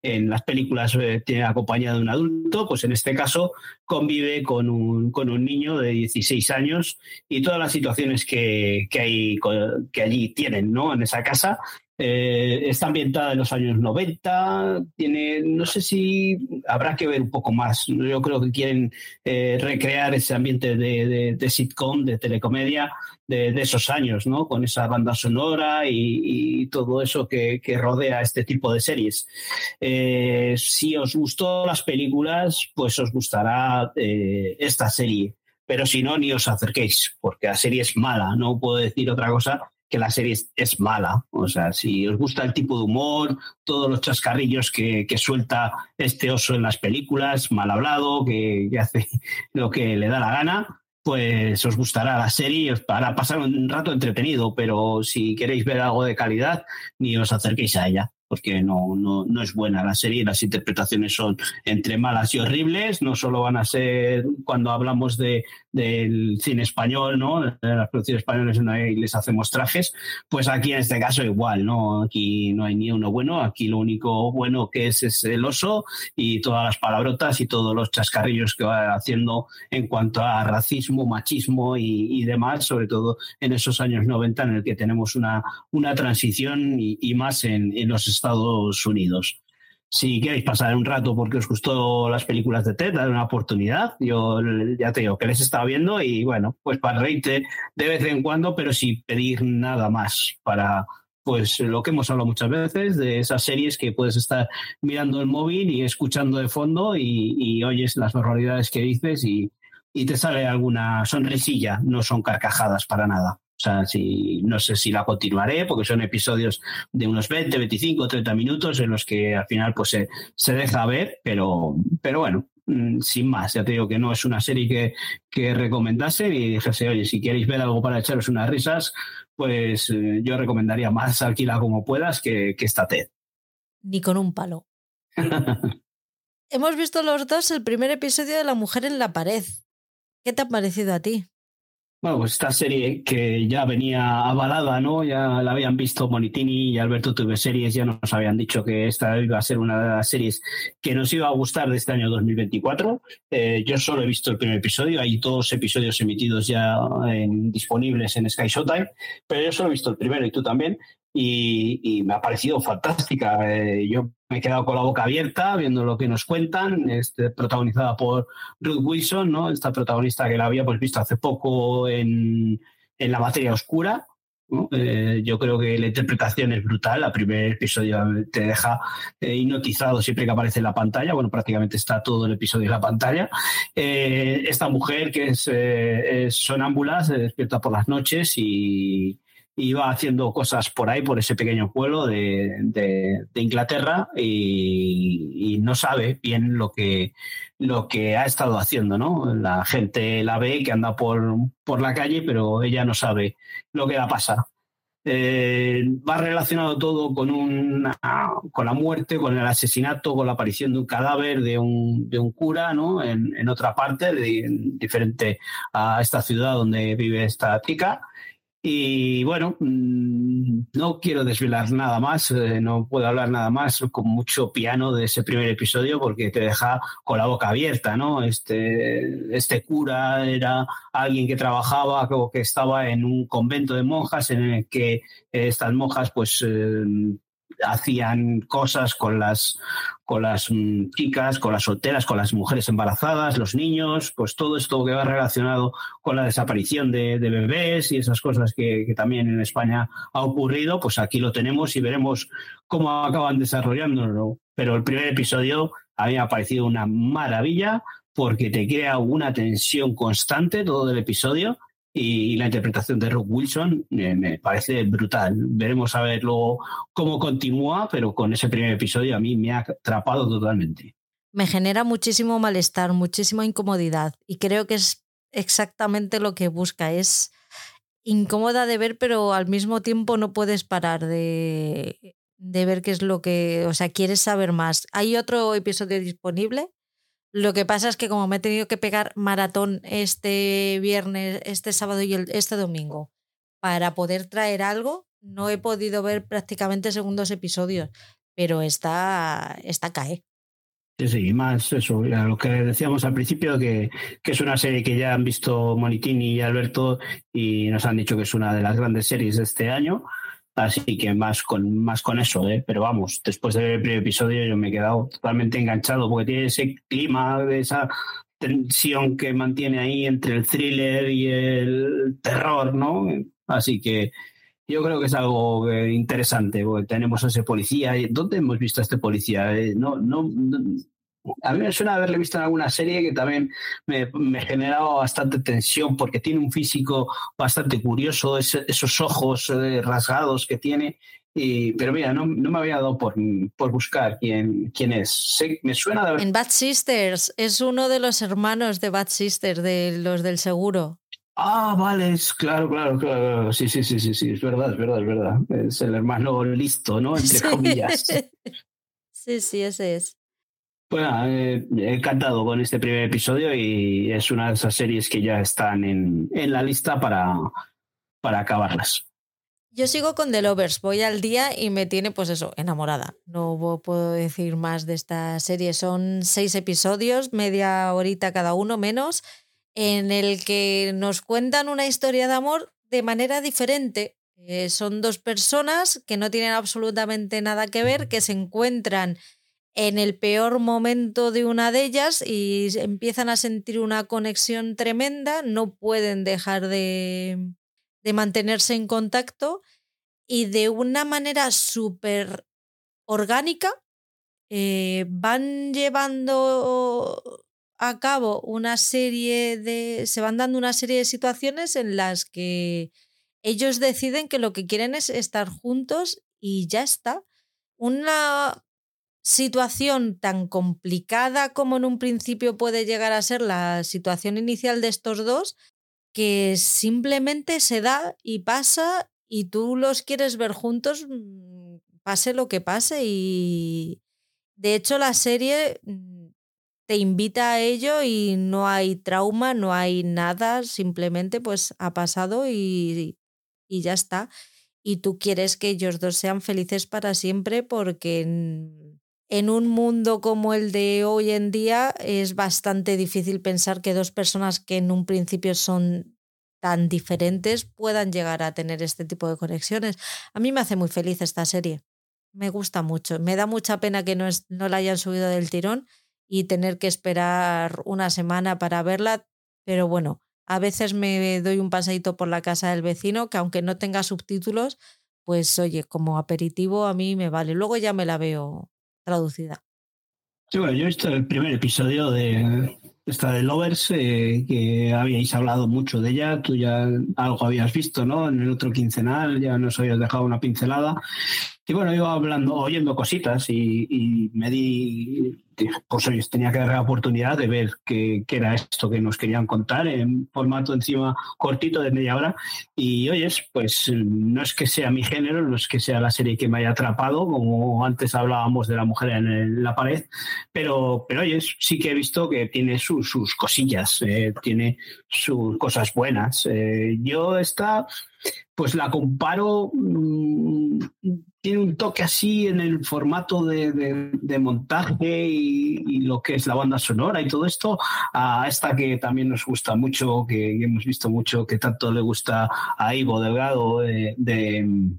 en las películas eh, tiene acompañado de un adulto, pues en este caso convive con un, con un niño de 16 años y todas las situaciones que, que, hay, que allí tienen ¿no? en esa casa. Eh, está ambientada en los años 90, tiene, no sé si habrá que ver un poco más. Yo creo que quieren eh, recrear ese ambiente de, sitcom, de telecomedia, de, esos años, ¿no? Con esa banda sonora y, todo eso que, rodea este tipo de series. Eh, si os gustó las películas, pues os gustará eh, esta serie. Pero si no, ni os acerquéis, porque la serie es mala. No puedo decir otra cosa que la serie es, mala. O sea, si os gusta el tipo de humor, todos los chascarrillos que, suelta este oso en las películas, mal hablado, que hace lo que le da la gana, pues os gustará la serie para pasar un rato entretenido, pero si queréis ver algo de calidad, ni os acerquéis a ella porque no, no, no, es buena la serie, las interpretaciones son entre malas y horribles, no solo van a ser cuando hablamos de, del cine español, ¿no? De las producciones españolas y les hacemos trajes, pues aquí en este caso igual, ¿no? Aquí no hay ni uno bueno, aquí lo único bueno que es es el oso y todas las palabrotas y todos los chascarrillos que va haciendo en cuanto a racismo, machismo y, demás, sobre todo en esos años 90 en el que tenemos una, una transición y, más en, en los Estados Unidos. Si queréis pasar un rato porque os gustó las películas de Ted, dar una oportunidad. Yo ya te digo que les estaba viendo y bueno, pues para reírte de vez en cuando, pero sin pedir nada más para, pues lo que hemos hablado muchas veces, de esas series que puedes estar mirando el móvil y escuchando de fondo y, oyes las barbaridades que dices y, y, te sale alguna sonrisilla, no son carcajadas para nada. Sea, si, no sé si la continuaré, porque son episodios de unos 20, 25, 30 minutos en los que al final pues se, se deja ver, pero, pero bueno, mm, sin más, ya te digo que no es una serie que, que recomendase y dijese, oye, si queréis ver algo para echaros unas risas, pues eh, yo recomendaría más Alquila como puedas que, que esta TED. Ni con un palo. Hemos visto los dos el primer episodio de La mujer en la pared. ¿Qué te ha parecido a ti? Bueno, pues esta serie que ya venía avalada, ¿no? Ya la habían visto Monitini y Alberto TV Series, ya nos habían dicho que esta iba a ser una de las series que nos iba a gustar de este año 2024. Eh, yo solo he visto el primer episodio, hay dos episodios emitidos ya disponibles en Sky Showtime, pero yo solo he visto el primero y tú también y, me ha parecido fantástica. Eh, yo me he quedado con la boca abierta viendo lo que nos cuentan, este, protagonizada por Ruth Wilson, ¿no? esta protagonista que la habíamos visto hace poco en, en La materia oscura. Eh, yo creo que la interpretación es brutal. El primer episodio te deja eh, hipnotizado siempre que aparece en la pantalla. Bueno, prácticamente está todo el episodio en la pantalla. esta mujer que es, es sonámbula se despierta por las noches y, iba haciendo cosas por ahí, por ese pequeño pueblo de, de, Inglaterra y, no sabe bien lo que, lo que ha estado haciendo, ¿no? La gente la ve que anda por, por la calle, pero ella no sabe lo que la pasa. Eh, va relacionado todo con, una, con la muerte, con el asesinato, con la aparición de un cadáver de un, de un cura ¿no? en, en otra parte, diferente a esta ciudad donde vive esta chica. Y bueno, mm, no quiero desvelar nada más, eh, no puedo hablar nada más con mucho piano de ese primer episodio porque te deja con la boca abierta, ¿no? Este, este cura era alguien que trabajaba o que estaba en un convento de monjas en el que estas monjas pues eh, hacían cosas con las, con las mm, chicas, con las solteras, con las mujeres embarazadas, los niños, pues todo esto que va relacionado con la desaparición de, bebés y esas cosas que, también en España ha ocurrido, pues aquí lo tenemos y veremos cómo acaban desarrollándolo. Pero el primer episodio a mí me ha parecido una maravilla porque te crea una tensión constante todo el episodio y la interpretación de Rock Wilson eh, me parece brutal. Veremos a ver luego cómo continúa, pero con ese primer episodio a mí me ha atrapado totalmente. Me genera muchísimo malestar, muchísima incomodidad y creo que es exactamente lo que busca. Es incómoda de ver, pero al mismo tiempo no puedes parar de, de ver qué es lo que, o sea, quieres saber más. Hay otro episodio disponible lo que pasa es que como me he tenido que pegar maratón este viernes, este sábado y este domingo para poder traer algo, no he podido ver prácticamente segundos episodios, pero está, está cae. Sí, sí, más eso, lo que decíamos al principio, que, que, es una serie que ya han visto Monitini y Alberto y nos han dicho que es una de las grandes series de este año. Así que más con, más con eso, ¿eh? pero vamos, después del primer episodio yo me he quedado totalmente enganchado porque tiene ese clima, esa tensión que mantiene ahí entre el thriller y el terror, ¿no? Así que yo creo que es algo eh, interesante, porque tenemos a ese policía. ¿Dónde hemos visto a este policía? Eh, no, no, a mí me suena haberle visto en alguna serie que también me, me generaba bastante tensión porque tiene un físico bastante curioso, esos ojos eh, rasgados que tiene. Y, pero mira, no, no, me había dado por, por buscar quién, quién es. me suena de En Bad Sisters, es uno de los hermanos de Bad Sisters, de los del seguro. Ah, vale, es, claro, claro, claro. Sí, sí, sí, sí, sí, es verdad, es verdad, es verdad. Es el hermano listo, ¿no? Entre comillas. sí, sí, ese es. Bueno, eh, encantado con este primer episodio y es una de esas series que ya están en, la lista para, para acabarlas. Yo sigo con The Lovers, voy al día y me tiene, pues eso, enamorada. No puedo decir más de esta serie. Son seis episodios, media horita cada uno menos, en el que nos cuentan una historia de amor de manera diferente. Eh, son dos personas que no tienen absolutamente nada que ver, que se encuentran en el peor momento de una de ellas y empiezan a sentir una conexión tremenda, no pueden dejar de, mantenerse en contacto y de una manera súper orgánica eh, van llevando a cabo una serie de, se van dando una serie de situaciones en las que ellos deciden que lo que quieren es estar juntos y ya está. Una situación tan complicada como en un principio puede llegar a ser la situación inicial de estos dos, que simplemente se da y pasa y tú los quieres ver juntos, mm, pase lo que pase. Y de hecho la serie, mm, te invita a ello y no hay trauma, no hay nada, simplemente pues ha pasado y, y ya está. Y tú quieres que ellos dos sean felices para siempre porque en, un mundo como el de hoy en día es bastante difícil pensar que dos personas que en un principio son tan diferentes puedan llegar a tener este tipo de conexiones. A mí me hace muy feliz esta serie. Me gusta mucho. Me da mucha pena que no, la hayan subido del tirón y tener que esperar una semana para verla, pero bueno, a veces me doy un pasadito por la casa del vecino que aunque no tenga subtítulos, pues oye, como aperitivo a mí me vale. Luego ya me la veo traducida. Sí, bueno, yo he visto el primer episodio de esta de Lovers, eh, que habíais hablado mucho de ella, tú ya algo habías visto, ¿no? En el otro quincenal ya nos habías dejado una pincelada. Y bueno, iba hablando, oyendo cositas y, me di pues oye, tenía que dar la oportunidad de ver qué, era esto que nos querían contar en formato encima cortito de media hora. Y oyes, pues no es que sea mi género, no es que sea la serie que me haya atrapado, como antes hablábamos de la mujer en, la pared, pero, pero oyes, sí que he visto que tiene sus cosillas, eh, tiene sus cosas buenas. Eh, yo esta pues la comparo, mm, tiene un toque así en el formato de, montaje y, lo que es la banda sonora y todo esto, a esta que también nos gusta mucho, que, hemos visto mucho, que tanto le gusta a Ivo Delgado de de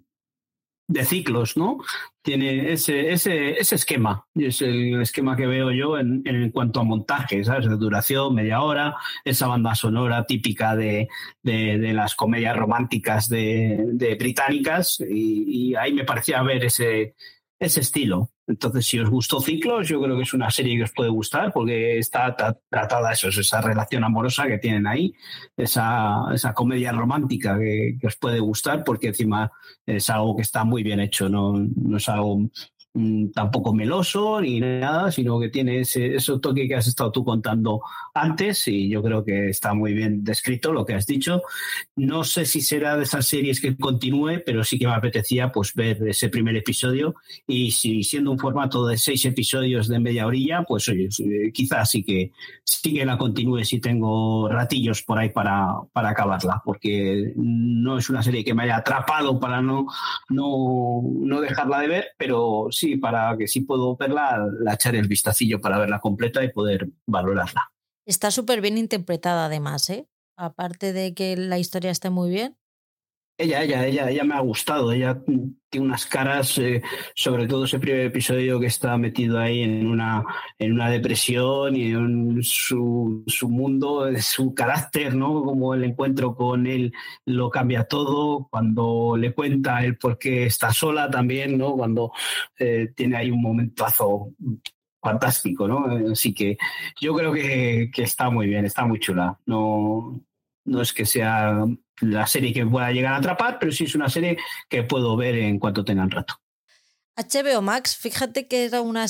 ciclos, ¿no? Tiene ese, ese, ese esquema, y es el esquema que veo yo en, en, cuanto a montaje, ¿sabes? De duración, media hora, esa banda sonora típica de, de, de las comedias románticas de, de británicas, y, y, ahí me parecía ver ese, ese estilo. Entonces, si os gustó Ciclos, yo creo que es una serie que os puede gustar porque está tratada eso, esa relación amorosa que tienen ahí, esa, esa comedia romántica que, que, os puede gustar porque encima es algo que está muy bien hecho, no, no es algo Mm, tampoco meloso ni nada, sino que tiene ese, ese, toque que has estado tú contando antes y yo creo que está muy bien descrito lo que has dicho. No sé si será de esas series que continúe, pero sí que me apetecía pues ver ese primer episodio y si siendo un formato de seis episodios de media orilla, pues oye, eh, quizás sí que, sí que la continúe si tengo ratillos por ahí para, para acabarla, porque no es una serie que me haya atrapado para no, no, no dejarla de ver, pero sí para que sí puedo verla, la echaré el vistacillo para verla completa y poder valorarla. Está súper bien interpretada además, ¿eh? Aparte de que la historia esté muy bien. Ella, ella, ella, ella me ha gustado. Ella tiene unas caras, eh, sobre todo ese primer episodio que está metido ahí en una, en una depresión y en su, su mundo, su carácter, ¿no? Como el encuentro con él lo cambia todo. Cuando le cuenta el por qué está sola también, ¿no? Cuando eh, tiene ahí un momentazo fantástico, ¿no? Así que yo creo que, que está muy bien, está muy chula. No, no es que sea la serie que pueda llegar a atrapar, pero sí es una serie que puedo ver en cuanto tengan rato. HBO Max, fíjate que era una,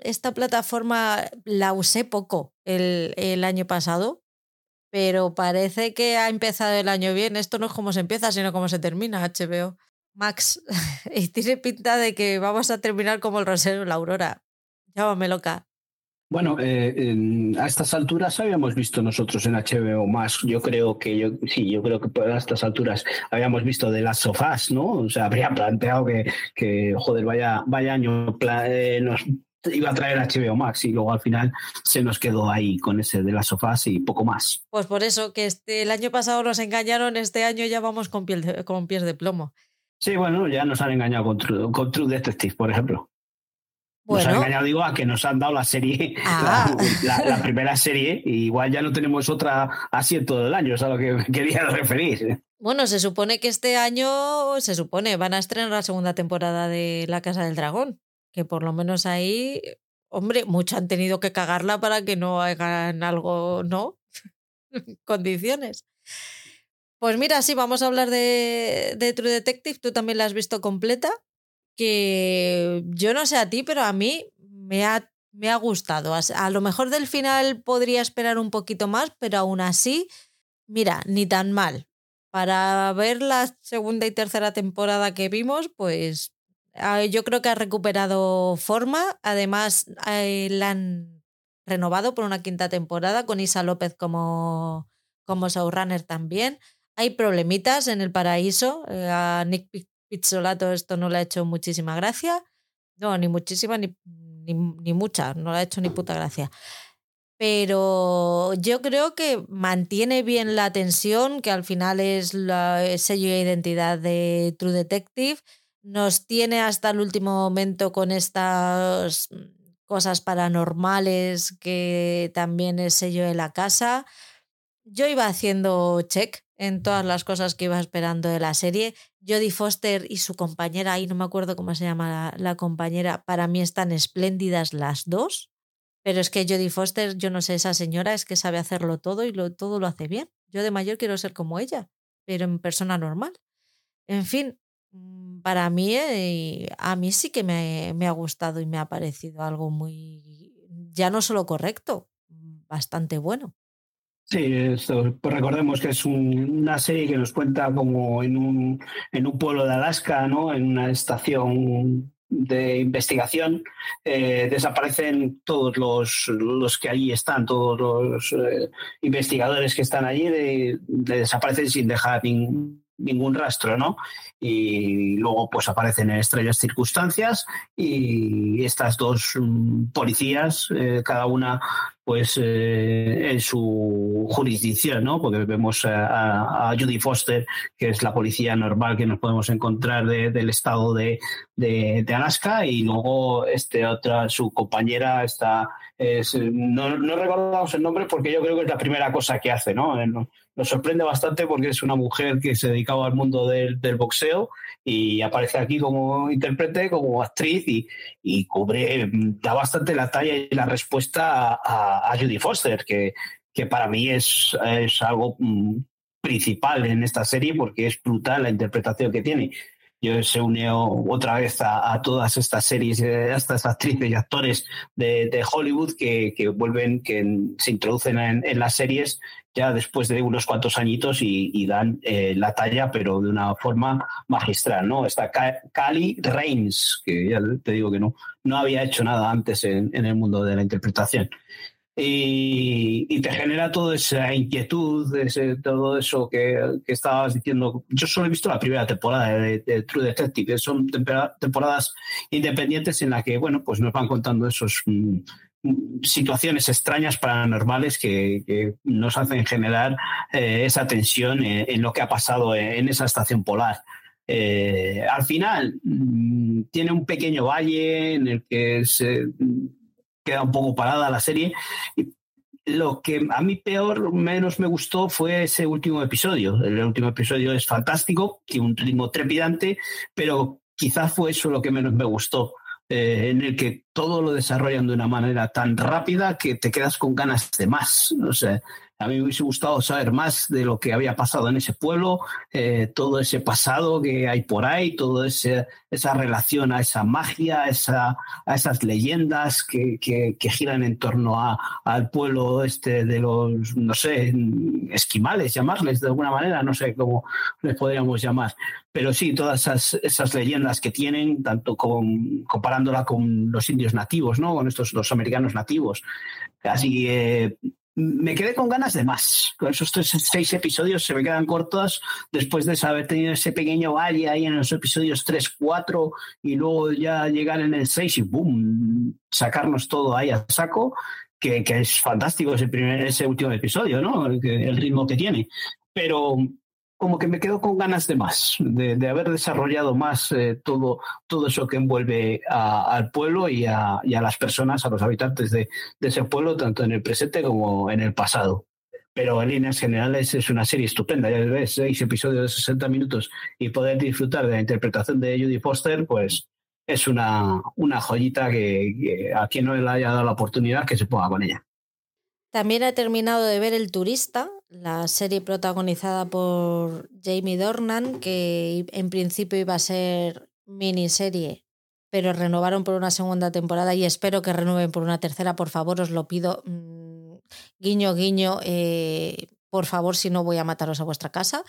esta plataforma la usé poco el, el año pasado, pero parece que ha empezado el año bien. Esto no es como se empieza, sino como se termina HBO Max. y tiene pinta de que vamos a terminar como el Rosero la Aurora. Llámame loca. Bueno, eh, a estas alturas habíamos visto nosotros en HBO más. Yo creo que yo sí, yo creo que a estas alturas habíamos visto de las sofás, ¿no? O sea, habría planteado que, que joder, vaya, vaya año eh, nos iba a traer HBO Max y luego al final se nos quedó ahí con ese de las sofás y poco más. Pues por eso que este, el año pasado nos engañaron, este año ya vamos con, piel con pies de plomo. Sí, bueno, ya nos han engañado con con True Detective, por ejemplo. Nos han engañado, digo, a que nos han dado la serie, ah. la, primera serie, y igual ya no tenemos otra así en todo el año, es a lo que quería referir. Bueno, se supone que este año, se supone, van a estrenar la segunda temporada de La Casa del Dragón, que por lo menos ahí, hombre, mucho han tenido que cagarla para que no hagan algo, ¿no? Condiciones. Pues mira, sí, vamos a hablar de, de True Detective, tú también la has visto completa que yo no sé a ti, pero a mí me ha, me ha gustado. A, lo mejor del final podría esperar un poquito más, pero aún así, mira, ni tan mal. Para ver la segunda y tercera temporada que vimos, pues yo creo que ha recuperado forma. Además, eh, la han renovado por una quinta temporada con Isa López como, como showrunner también. Hay problemitas en el paraíso. Eh, a Nick Pizzolato esto no le ha hecho muchísima gracia. No, ni muchísima ni, ni, ni mucha. No le ha hecho ni puta gracia pero yo creo que mantiene bien la tensión, que al final es la sello de identidad de True Detective. Nos tiene hasta el último momento con estas cosas paranormales que también es sello de la casa. Yo iba haciendo check en todas las cosas que iba esperando de la serie. Jodie Foster y su compañera, ahí no me acuerdo cómo se llama la, compañera, para mí están espléndidas las dos. Pero es que Jodie Foster, yo no sé, esa señora es que sabe hacerlo todo y lo, todo lo hace bien. Yo de mayor quiero ser como ella, pero en persona normal. En fin, mm, para mí, eh, a mí sí que me, me, ha gustado y me ha parecido algo muy, ya no solo correcto, bastante bueno. Sí, esto, pues recordemos que es un, una serie que nos cuenta como en un, en un pueblo de Alaska, ¿no? En una estación de investigación eh, desaparecen todos los, los, que allí están, todos los eh, investigadores que están allí, de, de desaparecen sin dejar ningún ningún rastro, ¿no? Y luego pues aparecen en estrellas circunstancias y estas dos mm, policías, eh, cada una pues eh, en su jurisdicción, ¿no? Porque vemos a, Judy Foster, que es la policía normal que nos podemos encontrar de, del estado de, de, de, Alaska, y luego este otra, su compañera está, es, no, no recordamos el nombre porque yo creo que es la primera cosa que hace, ¿no? Nos sorprende bastante porque es una mujer que se dedicaba al mundo del, boxeo y aparece aquí como intérprete, como actriz y, cubre, da bastante la talla y la respuesta a, a Judy Foster, que, que para mí es, es algo mm, principal en esta serie porque es brutal la interpretación que tiene yo se unió otra vez a, todas estas series, a estas actrices y actores de, Hollywood que, que, vuelven, que se introducen en, las series ya después de unos cuantos añitos y, y dan eh, la talla, pero de una forma magistral, ¿no? Está Cali Reigns, que ya te digo que no, no había hecho nada antes en, en el mundo de la interpretación y, te genera toda esa inquietud, ese, todo eso que, que, estabas diciendo. Yo solo he visto la primera temporada de, True Detective, son temporadas independientes en las que, bueno, pues nos van contando esos mm, situaciones extrañas paranormales que, nos hacen generar eh, esa tensión en, lo que ha pasado en, esa estación polar. Eh, al final mmm, tiene un pequeño valle en el que se queda un poco parada la serie. Lo que a mí peor, menos me gustó fue ese último episodio. El último episodio es fantástico, tiene un ritmo trepidante, pero quizás fue eso lo que menos me gustó. Eh, en el que todo lo desarrollan de una manera tan rápida que te quedas con ganas de más. No sé, a mí me hubiese gustado saber más de lo que había pasado en ese pueblo, eh, todo ese pasado que hay por ahí, toda esa relación a esa magia, a, esa, esas leyendas que, que, giran en torno a, al pueblo este de los, no sé, esquimales, llamarles de alguna manera, no sé cómo les podríamos llamar. Pero sí, todas esas, esas leyendas que tienen, tanto comparándola con los indios nativos, ¿no? Con estos los americanos nativos. Así que me quedé con ganas de más. Con esos tres, seis episodios se me quedan cortos después de haber tenido ese pequeño valle ahí en los episodios 3, 4 y luego ya llegar en el 6 y boom, sacarnos todo ahí a saco, que, que es fantástico ese, primer, ese último episodio, ¿no? El, el ritmo que tiene. Pero como que me quedo con ganas de más, de, haber desarrollado más eh, todo, todo eso que envuelve al pueblo y a, las personas, a los habitantes de, de, ese pueblo, tanto en el presente como en el pasado. Pero en líneas generales es una serie estupenda, ya ves, seis episodios de 60 minutos y poder disfrutar de la interpretación de Judy Foster, pues es una, una joyita que, que a quien no le haya dado la oportunidad que se ponga con ella. También he terminado de ver El Turista, la serie protagonizada por Jamie Dornan, que en principio iba a ser miniserie, pero renovaron por una segunda temporada y espero que renueven por una tercera, por favor, os lo pido. Mm, guiño, guiño, eh, por favor, si no voy a mataros a vuestra casa.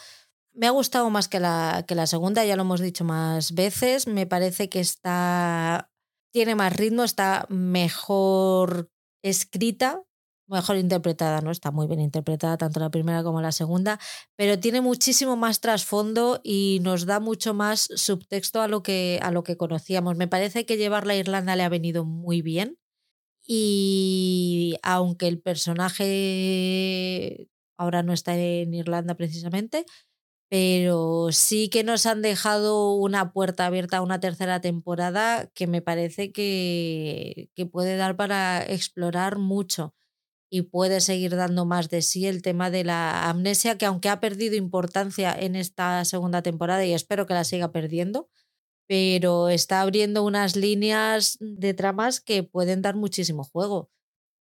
Me ha gustado más que la, que la segunda, ya lo hemos dicho más veces. Me parece que está. tiene más ritmo, está mejor escrita, mejor interpretada, ¿no? Está muy bien interpretada tanto la primera como la segunda, pero tiene muchísimo más trasfondo y nos da mucho más subtexto a lo que, a lo que conocíamos. Me parece que llevarla a Irlanda le ha venido muy bien. Y aunque el personaje ahora no está en Irlanda precisamente, pero sí que nos han dejado una puerta abierta a una tercera temporada que me parece que, que puede dar para explorar mucho y puede seguir dando más de sí el tema de la amnesia, que aunque ha perdido importancia en esta segunda temporada y espero que la siga perdiendo, pero está abriendo unas líneas de tramas que pueden dar muchísimo juego.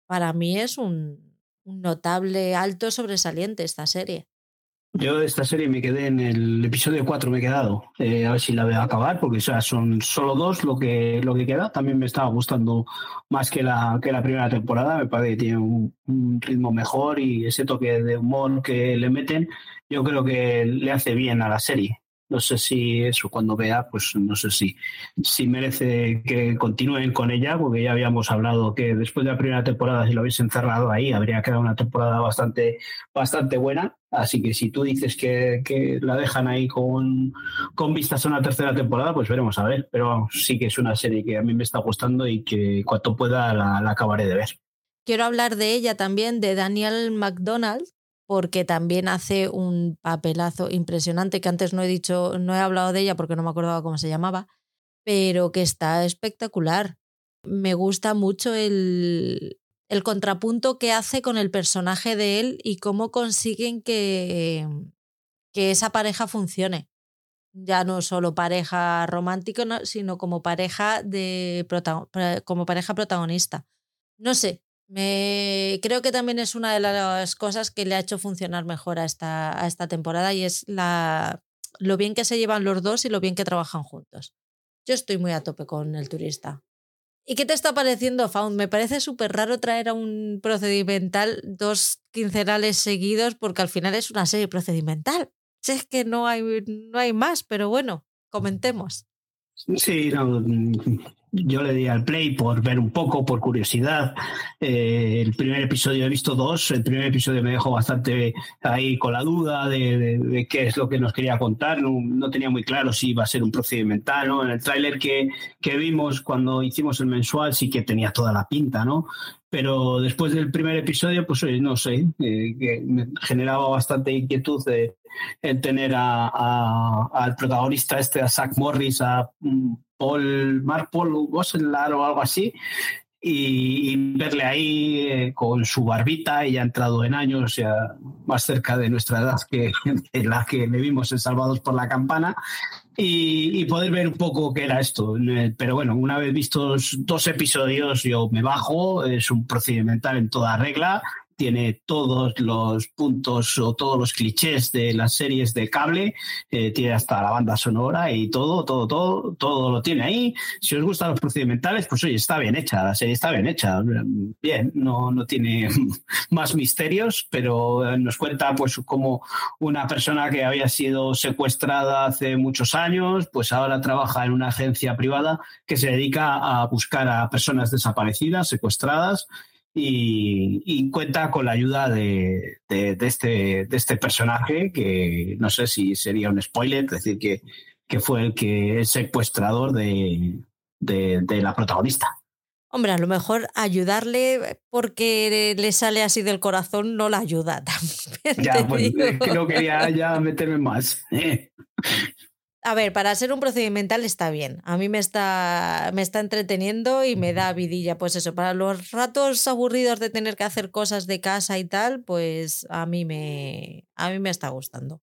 Para mí es un, notable alto sobresaliente esta serie. Yo esta serie me quedé en el episodio 4, me he quedado. Eh, a ver si la a acabar, porque son solo dos lo que, lo que queda. También me estaba gustando más que la, que la primera temporada. Me parece que tiene un ritmo mejor y ese toque de humor que le meten, yo creo que le hace bien a la serie. No sé si eso cuando vea, pues no sé si, si merece que continúen con ella, porque ya habíamos hablado que después de la primera temporada, si lo hubiesen cerrado ahí, habría quedado una temporada bastante, bastante buena. Así que si tú dices que, que la dejan ahí con, con vistas a una tercera temporada, pues veremos a ver. Pero vamos, sí que es una serie que a mí me está gustando y que cuanto pueda la, la acabaré de ver. Quiero hablar de ella también, de Daniel McDonald, porque también hace un papelazo impresionante que antes no he dicho, no he hablado de ella porque no me acordaba cómo se llamaba, pero que está espectacular. Me gusta mucho el, contrapunto que hace con el personaje de él y cómo consiguen que, que esa pareja funcione. Ya no solo pareja romántica, sino como pareja de como pareja protagonista. No sé, me, creo que también es una de las cosas que le ha hecho funcionar mejor a esta, temporada y es la, lo bien que se llevan los dos y lo bien que trabajan juntos. Yo estoy muy a tope con el turista. ¿Y qué te está pareciendo, Found? Me parece súper raro traer a un procedimental dos quincenales seguidos porque al final es una serie procedimental. Sé que no hay, no hay más, pero bueno, comentemos. Sí, no, yo le di al play por ver un poco, por curiosidad. Eh, el primer episodio he visto dos. El primer episodio me dejó bastante ahí con la duda de, de, qué es lo que nos quería contar. No, no, tenía muy claro si iba a ser un procedimental. ¿no? En el tráiler que, que vimos cuando hicimos el mensual sí que tenía toda la pinta, ¿no? Pero después del primer episodio, pues no sé, eh, que me generaba bastante inquietud de, en tener a, al protagonista este, a Zach Morris, a mm, Paul, Mark Paul Gosselar o algo así, y, y verle ahí eh, con su barbita y ya entrado en años, ya más cerca de nuestra edad que en la que le vimos en Salvados por la Campana, y, y, poder ver un poco qué era esto. Pero bueno, una vez vistos dos episodios, yo me bajo, es un procedimental en toda regla, tiene todos los puntos o todos los clichés de las series de cable, eh, tiene hasta la banda sonora y todo, todo, todo, todo lo tiene ahí. Si os gustan los procedimentales, pues oye, está bien hecha, la serie está bien hecha, bien, no, no tiene más misterios, pero nos cuenta pues como una persona que había sido secuestrada hace muchos años, pues ahora trabaja en una agencia privada que se dedica a buscar a personas desaparecidas, secuestradas, y, y, cuenta con la ayuda de, de, de, este, de este personaje, que no sé si sería un spoiler, decir, que, que fue el que es secuestrador de, de la protagonista. Hombre, a lo mejor ayudarle porque le sale así del corazón no la ayuda también. Ya, pues es que no quería ya meterme más. A ver, para ser un procedimental está bien. A mí me está, me está entreteniendo y me da vidilla. Pues eso, para los ratos aburridos de tener que hacer cosas de casa y tal, pues a mí me, a mí me está gustando.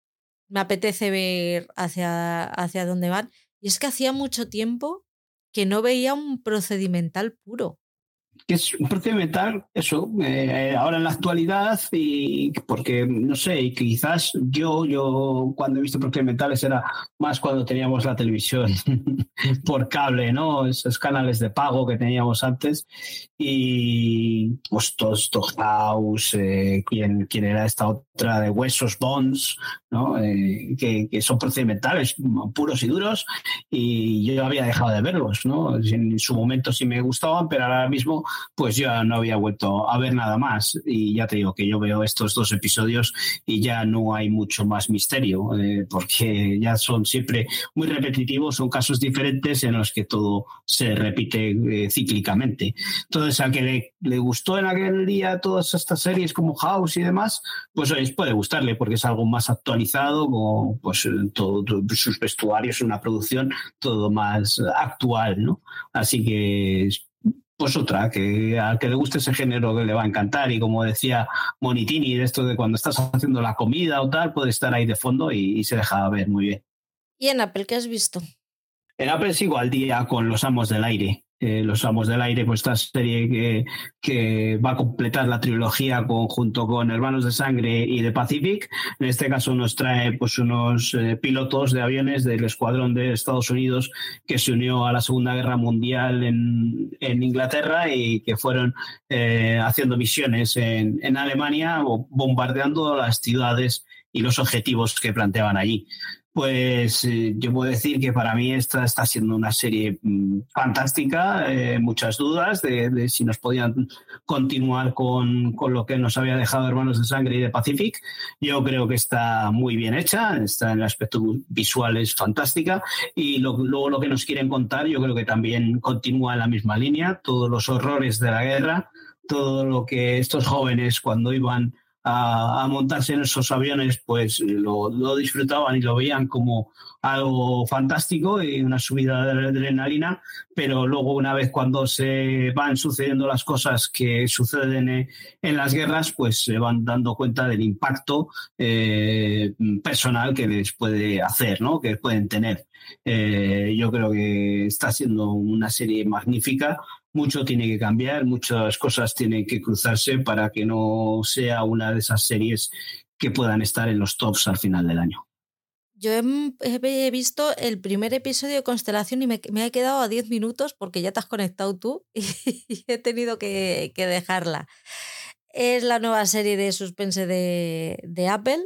Me apetece ver hacia, hacia dónde van. Y es que hacía mucho tiempo que no veía un procedimental puro que es un procedimental, eso, eh, ahora en la actualidad, y porque, no sé, quizás yo, yo cuando he visto procedimentales era más cuando teníamos la televisión por cable, ¿no? Esos canales de pago que teníamos antes. y pues House, eh, quien, quien era esta otra de Huesos Bonds, ¿no? Eh, que, son procedimentales puros y duros y yo había dejado de verlos, ¿no? En su momento sí me gustaban, pero ahora mismo pues yo no había vuelto a ver nada más y ya te digo que yo veo estos dos episodios y ya no hay mucho más misterio eh, porque ya son siempre muy repetitivos, son casos diferentes en los que todo se repite eh, cíclicamente. Entonces, a que le, le, gustó en aquel día todas estas series como House y demás, pues oye, puede gustarle porque es algo más actualizado, como pues todo, sus vestuarios, una producción todo más actual, ¿no? Así que pues otra, que al que le guste ese género que le va a encantar y como decía Monitini, de esto de cuando estás haciendo la comida o tal, puede estar ahí de fondo y, y se deja ver muy bien. ¿Y en Apple qué has visto? En Apple sigo al día con Los Amos del Aire. Eh, Los Amos del Aire, pues esta serie que, que va a completar la trilogía junto con Hermanos de Sangre y de Pacific. En este caso nos trae pues unos eh, pilotos de aviones del escuadrón de Estados Unidos que se unió a la Segunda Guerra Mundial en, en Inglaterra y que fueron eh, haciendo misiones en, en Alemania bombardeando las ciudades y los objetivos que planteaban allí. Pues eh, yo puedo decir que para mí esta está siendo una serie mm, fantástica, eh, muchas dudas de, si nos podían continuar con, con, lo que nos había dejado Hermanos de Sangre y de Pacific. Yo creo que está muy bien hecha, está en el aspecto visual es fantástica y luego lo que nos quieren contar yo creo que también continúa en la misma línea, todos los horrores de la guerra, todo lo que estos jóvenes cuando iban a, montarse en esos aviones, pues lo, disfrutaban y lo veían como algo fantástico y una subida de adrenalina, pero luego una vez cuando se van sucediendo las cosas que suceden en, las guerras, pues se van dando cuenta del impacto eh, personal que les puede hacer, ¿no? que pueden tener. Eh, yo creo que está siendo una serie magnífica mucho tiene que cambiar, muchas cosas tienen que cruzarse para que no sea una de esas series que puedan estar en los tops al final del año. Yo he, visto el primer episodio de Constelación y me, he quedado a 10 minutos porque ya te has conectado tú y, he tenido que, dejarla. Es la nueva serie de suspense de, de Apple.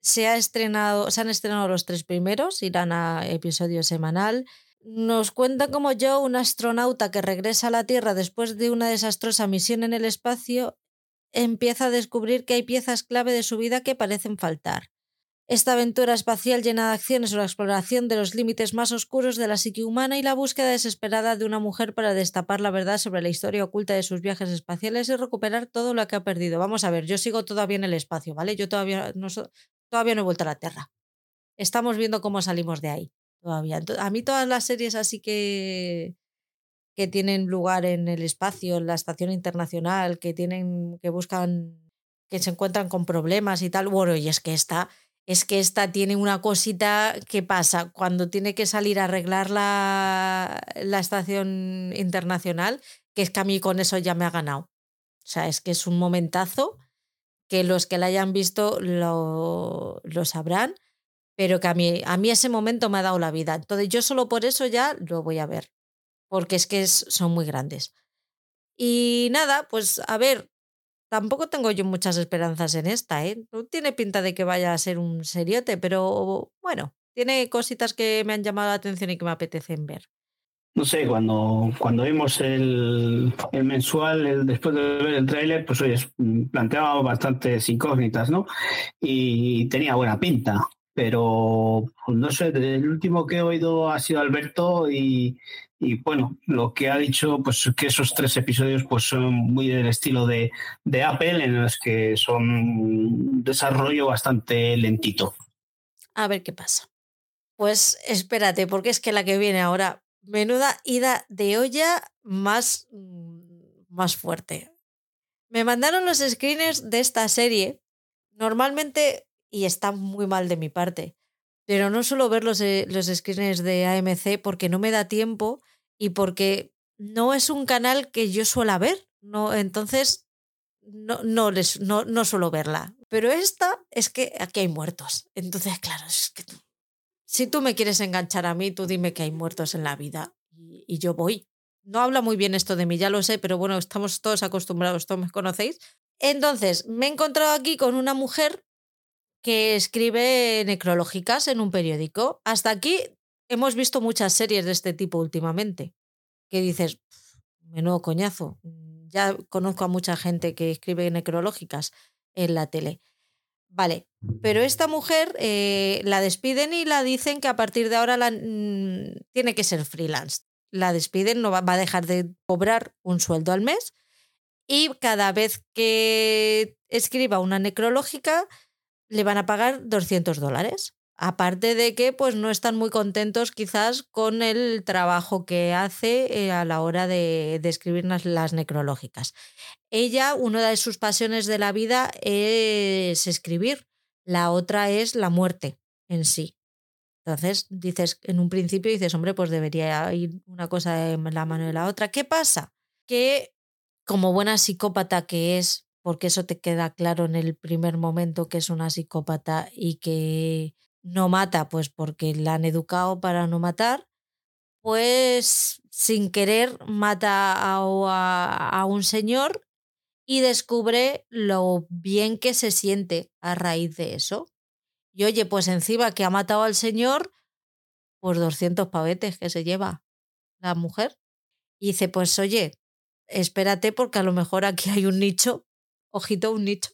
Se, ha estrenado, se han estrenado los tres primeros, irán a episodio semanal. Nos cuenta cómo Joe, un astronauta que regresa a la Tierra después de una desastrosa misión en el espacio, empieza a descubrir que hay piezas clave de su vida que parecen faltar. Esta aventura espacial llena de acciones sobre la exploración de los límites más oscuros de la psique humana y la búsqueda desesperada de una mujer para destapar la verdad sobre la historia oculta de sus viajes espaciales y recuperar todo lo que ha perdido. Vamos a ver, yo sigo todavía en el espacio, ¿vale? Yo todavía todavía no he vuelto a la Tierra. Estamos viendo cómo salimos de ahí todavía. A mí todas las series así que que tienen lugar en el espacio, en la estación internacional, que tienen, que buscan, que se encuentran con problemas y tal. Bueno, y es que esta, es que esta tiene una cosita que pasa cuando tiene que salir a arreglar la, la estación internacional, que es que a mí con eso ya me ha ganado. O sea, es que es un momentazo que los que la hayan visto lo, lo sabrán pero que a mí, a mí ese momento me ha dado la vida. Entonces yo solo por eso ya lo voy a ver, porque es que son muy grandes. Y nada, pues a ver, tampoco tengo yo muchas esperanzas en esta, ¿eh? No tiene pinta de que vaya a ser un seriote, pero bueno, tiene cositas que me han llamado la atención y que me apetecen ver. No sé, cuando, cuando vimos el, el mensual, después de ver el tráiler, pues oye, planteaba bastantes incógnitas, ¿no? Y tenía buena pinta pero pues, no sé, el último que he oído ha sido Alberto y, y, bueno, lo que ha dicho, pues que esos tres episodios pues son muy del estilo de, de Apple, en los que son un desarrollo bastante lentito. A ver qué pasa. Pues espérate, porque es que la que viene ahora, menuda ida de olla más, más fuerte. Me mandaron los screeners de esta serie. Normalmente y está muy mal de mi parte. Pero no suelo ver los, eh, los de AMC porque no me da tiempo y porque no es un canal que yo suela ver. No, entonces no, no, les, no, no suelo verla. Pero esta es que aquí hay muertos. Entonces, claro, si tú me quieres enganchar a mí, tú dime que hay muertos en la vida y, y yo voy. no habla muy bien esto de mí, ya lo sé, pero bueno, estamos todos acostumbrados, todos me conocéis. Entonces, me he encontrado aquí con una mujer que escribe necrológicas en un periódico. Hasta aquí hemos visto muchas series de este tipo últimamente, que dices, menudo coñazo, ya conozco a mucha gente que escribe necrológicas en la tele. Vale, pero esta mujer eh, la despiden y la dicen que a partir de ahora la, mm, tiene que ser freelance. La despiden, no va, va, a dejar de cobrar un sueldo al mes y cada vez que escriba una necrológica le van a pagar 200 dólares. Aparte de que pues no están muy contentos quizás con el trabajo que hace eh, a la hora de, de escribir las, las, necrológicas. Ella, una de sus pasiones de la vida es escribir, la otra es la muerte en sí. Entonces dices, en un principio dices, hombre, pues debería ir una cosa en la mano de la otra. ¿Qué pasa? Que como buena psicópata que es, porque eso te queda claro en el primer momento que es una psicópata y que no mata, pues porque la han educado para no matar, pues sin querer mata a, un señor y descubre lo bien que se siente a raíz de eso. Y oye, pues encima que ha matado al señor, pues 200 pavetes que se lleva la mujer. Y dice, pues oye, espérate porque a lo mejor aquí hay un nicho, ojito, un nicho.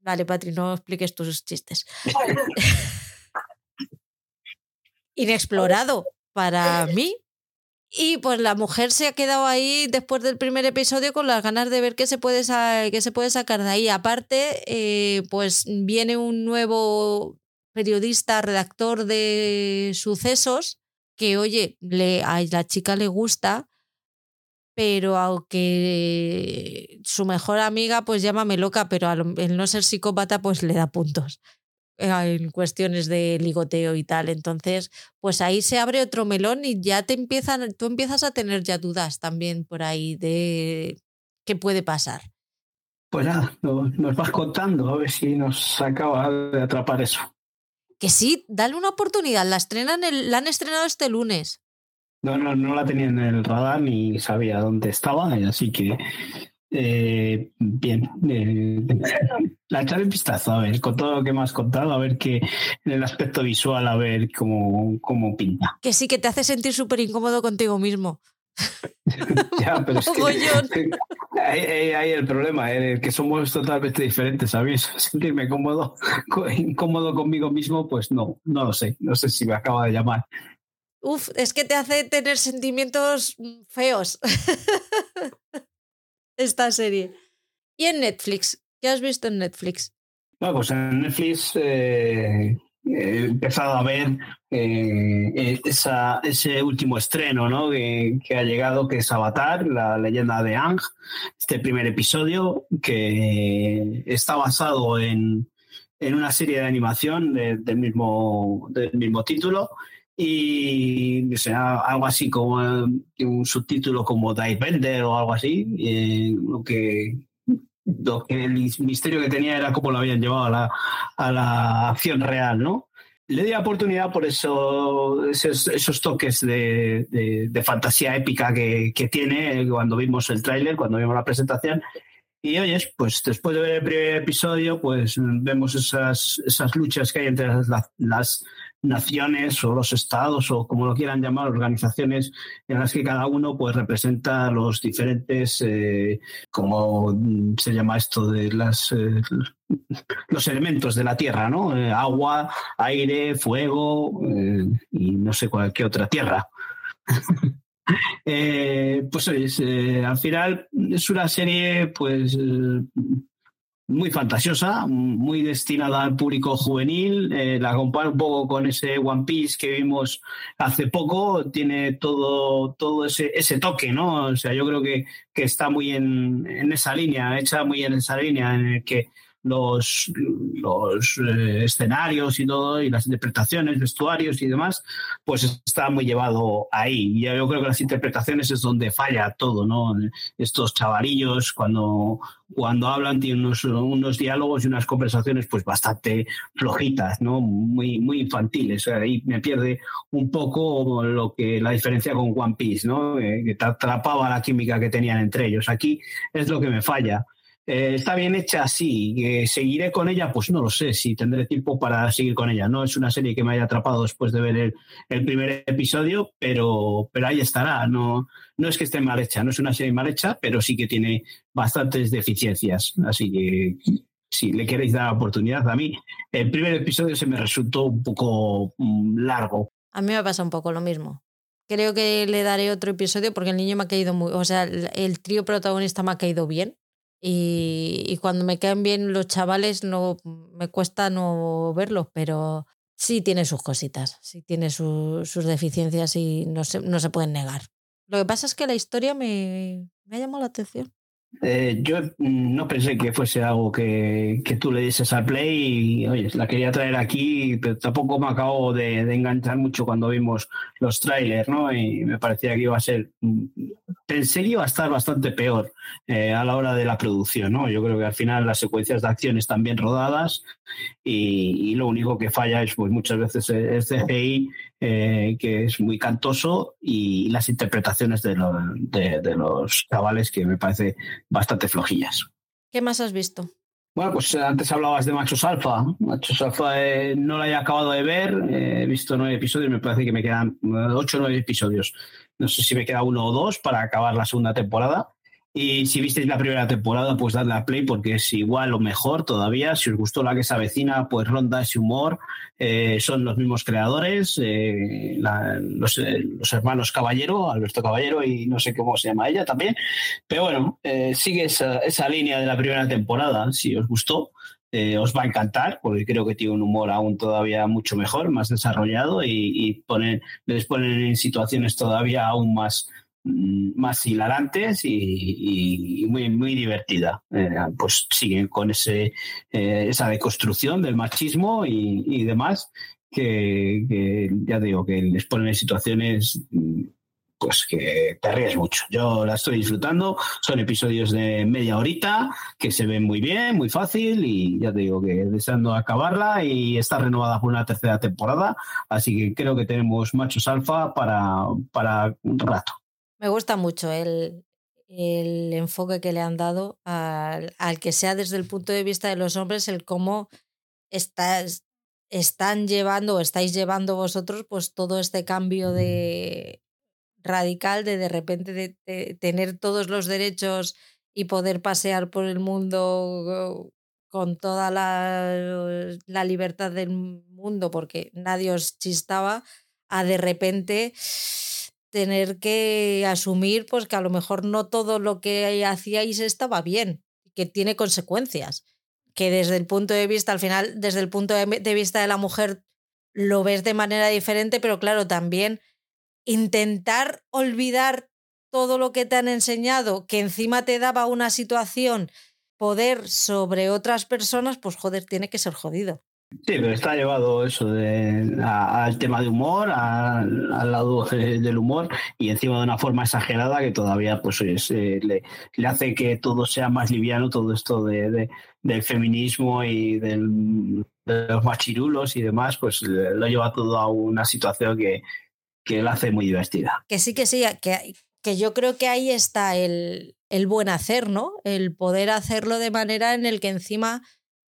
Vale, Patri, no expliques tus chistes. inexplorado para mí. Y pues la mujer se ha quedado ahí después del primer episodio con las ganas de ver qué se puede, qué se puede sacar de ahí. Aparte, eh, pues viene un nuevo periodista, redactor de sucesos, que oye, le, a la chica le gusta, pero aunque su mejor amiga, pues llámame loca, pero el no ser psicópata, pues le da puntos en cuestiones de ligoteo y tal. Entonces, pues ahí se abre otro melón y ya te empiezan, tú empiezas a tener ya dudas también por ahí de qué puede pasar. Pues nada, nos vas contando a ver si nos acaba de atrapar eso. Que sí, dale una oportunidad. La estrenan el, la han estrenado este lunes. No, no, no la tenía en el radar ni sabía dónde estaba, así que eh, bien, eh, la echaré un vistazo, a ver, con todo lo que me has contado, a ver qué en el aspecto visual, a ver cómo, cómo pinta. Que sí, que te hace sentir súper incómodo contigo mismo. ya, pero es que, hay, hay, el problema, eh, que somos totalmente diferentes, ¿sabéis? Sentirme cómodo, incómodo conmigo mismo, pues no, no lo sé, no sé si me acaba de llamar. Uf, es que te hace tener sentimientos feos esta serie. ¿Y en Netflix? ¿Qué has visto en Netflix? Bueno, pues en Netflix eh, he empezado a ver eh, esa, ese último estreno ¿no? que, ha llegado, que es Avatar, la leyenda de Ang, este primer episodio que está basado en, en una serie de animación de, del, mismo, del mismo título y o sea, algo así como un subtítulo como Bender o algo así, eh, lo que lo el misterio que tenía era cómo lo habían llevado a la, a la acción real, ¿no? Le di la oportunidad por eso, esos, esos toques de, de, de, fantasía épica que, que, tiene cuando vimos el tráiler, cuando vimos la presentación. Y oyes, pues después de ver el primer episodio, pues vemos esas, esas luchas que hay entre las, las naciones o los estados o como lo quieran llamar, organizaciones en las que cada uno pues representa los diferentes, eh, como se llama esto de las eh, los elementos de la tierra, ¿no? Eh, agua, aire, fuego y no sé cuál qué otra tierra. pues es, al final es una serie pues muy fantasiosa, muy destinada al público juvenil. Eh, la comparo un poco con ese One Piece que vimos hace poco. Tiene todo, todo ese, ese toque, ¿no? O sea, yo creo que, que está muy en, en, esa línea, hecha muy en esa línea en el que los, los eh, escenarios y todo, y las interpretaciones, vestuarios y demás, pues está muy llevado ahí. Y yo creo que las interpretaciones es donde falla todo, ¿no? Estos chavarillos, cuando, cuando hablan, tienen unos, unos diálogos y unas conversaciones, pues bastante flojitas, ¿no? Muy, muy infantiles. Ahí me pierde un poco lo que la diferencia con One Piece, ¿no? Eh, que atrapaba la química que tenían entre ellos. Aquí es lo que me falla. Eh, está bien hecha, sí. ¿Seguiré con ella? Pues no lo sé, si tendré tiempo para seguir con ella. No es una serie que me haya atrapado después de ver el, primer episodio, pero, pero ahí estará. No, no es que esté mal hecha, no es una serie mal hecha, pero sí que tiene bastantes deficiencias. Así que si le queréis dar la oportunidad a mí, el primer episodio se me resultó un poco mm, largo. A mí me pasa un poco lo mismo. Creo que le daré otro episodio porque el niño me ha caído muy, o sea, el trío protagonista me ha caído bien y, cuando me quedan bien los chavales no me cuesta no verlos, pero sí tiene sus cositas, sí tiene sus deficiencias y no se, no se pueden negar. Lo que pasa es que la historia me, me ha llamado la atención. Eh, yo no pensé que fuese algo que, que, tú le dices al play y, oye, la quería traer aquí, pero tampoco me acabo de, enganchar mucho cuando vimos los trailers, ¿no? Y me parecía que iba a ser, pensé que iba a estar bastante peor eh, a la hora de la producción, ¿no? Yo creo que al final las secuencias de acción están bien rodadas y, lo único que falla es, pues muchas veces es CGI eh, que es muy cantoso, y las interpretaciones de, de, los chavales que me parece bastante flojillas. ¿Qué más has visto? Bueno, pues eh, antes hablabas de Machos Alfa. Machos Alfa eh, no la he acabado de ver. he visto nueve episodios, me parece que me quedan ocho o nueve episodios. No sé si me queda uno o dos para acabar la segunda temporada. Y si visteis la primera temporada, pues dadle a play porque es igual o mejor todavía. Si os gustó la que se avecina, pues ronda ese humor. Eh, son los mismos creadores, eh, los, eh, los, hermanos Caballero, Alberto Caballero y no sé cómo se llama ella también. Pero bueno, sigue esa, esa, línea de la primera temporada. Si os gustó, os va a encantar porque creo que tiene un humor aún todavía mucho mejor, más desarrollado y, y ponen, les ponen en situaciones todavía aún más más hilarantes y, muy, muy divertida. Eh, pues siguen con ese, eh, esa deconstrucción del machismo y, demás, que, ya digo, que les ponen en situaciones mm, pues que te ríes mucho. Yo la estoy disfrutando, son episodios de media horita que se ven muy bien, muy fácil y ya te digo que deseando acabarla y está renovada por una tercera temporada, así que creo que tenemos machos alfa para, para un rato. Me gusta mucho el, el enfoque que le han dado al, al, que sea desde el punto de vista de los hombres, el cómo estás, están llevando o estáis llevando vosotros pues todo este cambio de radical de de repente de, tener todos los derechos y poder pasear por el mundo con toda la, la libertad del mundo porque nadie os chistaba a de repente tener que asumir pues que a lo mejor no todo lo que hacíais estaba bien, que tiene consecuencias, que desde el punto de vista, al final, desde el punto de vista de la mujer lo ves de manera diferente, pero claro, también intentar olvidar todo lo que te han enseñado, que encima te daba una situación, poder sobre otras personas, pues joder, tiene que ser jodido. Sí, pero está llevado eso de, al tema de humor, al lado del humor y encima de una forma exagerada que todavía pues eh, le, le, hace que todo sea más liviano, todo esto de, del feminismo y del, de los machirulos y demás, pues lo lleva todo a una situación que, que la hace muy divertida. Que sí, que sí, que, que yo creo que ahí está el, el buen hacer, ¿no? El poder hacerlo de manera en el que encima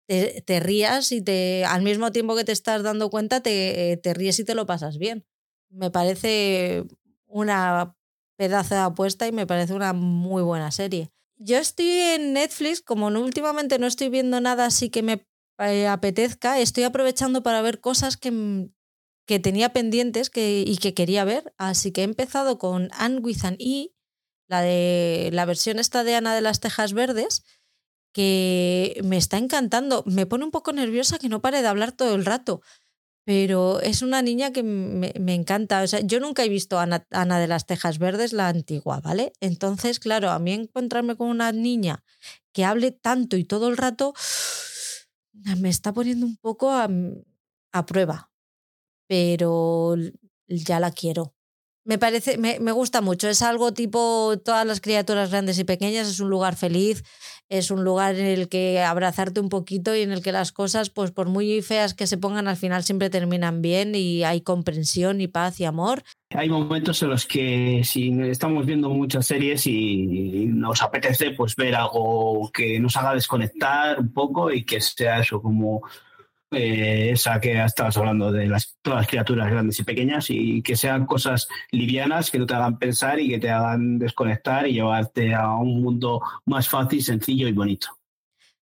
te, rías y te, al mismo tiempo que te estás dando cuenta, te, te ríes y te lo pasas bien. Me parece una pedazo de apuesta y me parece una muy buena serie. Yo estoy en Netflix, como últimamente no estoy viendo nada así que me eh, apetezca, estoy aprovechando para ver cosas que, que tenía pendientes que, y que quería ver. Así que he empezado con Anne with an E, la de la versión esta de las Tejas Verdes, que me está encantando. Me pone un poco nerviosa que no pare de hablar todo el rato, pero es una niña que me, encanta. O sea, yo nunca he visto a Ana, de las Tejas Verdes, la antigua, ¿vale? Entonces, claro, a mí encontrarme con una niña que hable tanto y todo el rato me está poniendo un poco a, a prueba, pero ya la quiero. Me parece, me, me, gusta mucho. Es algo tipo todas las criaturas grandes y pequeñas. Es un lugar feliz, es un lugar en el que abrazarte un poquito y en el que las cosas, pues por muy feas que se pongan, al final siempre terminan bien y hay comprensión y paz y amor. Hay momentos en los que si estamos viendo muchas series y nos apetece pues ver algo que nos haga desconectar un poco y que sea eso como eh, esa que estabas hablando de las, todas las criaturas grandes y pequeñas y que sean cosas livianas que no te hagan pensar y que te hagan desconectar y llevarte a un mundo más fácil, sencillo y bonito.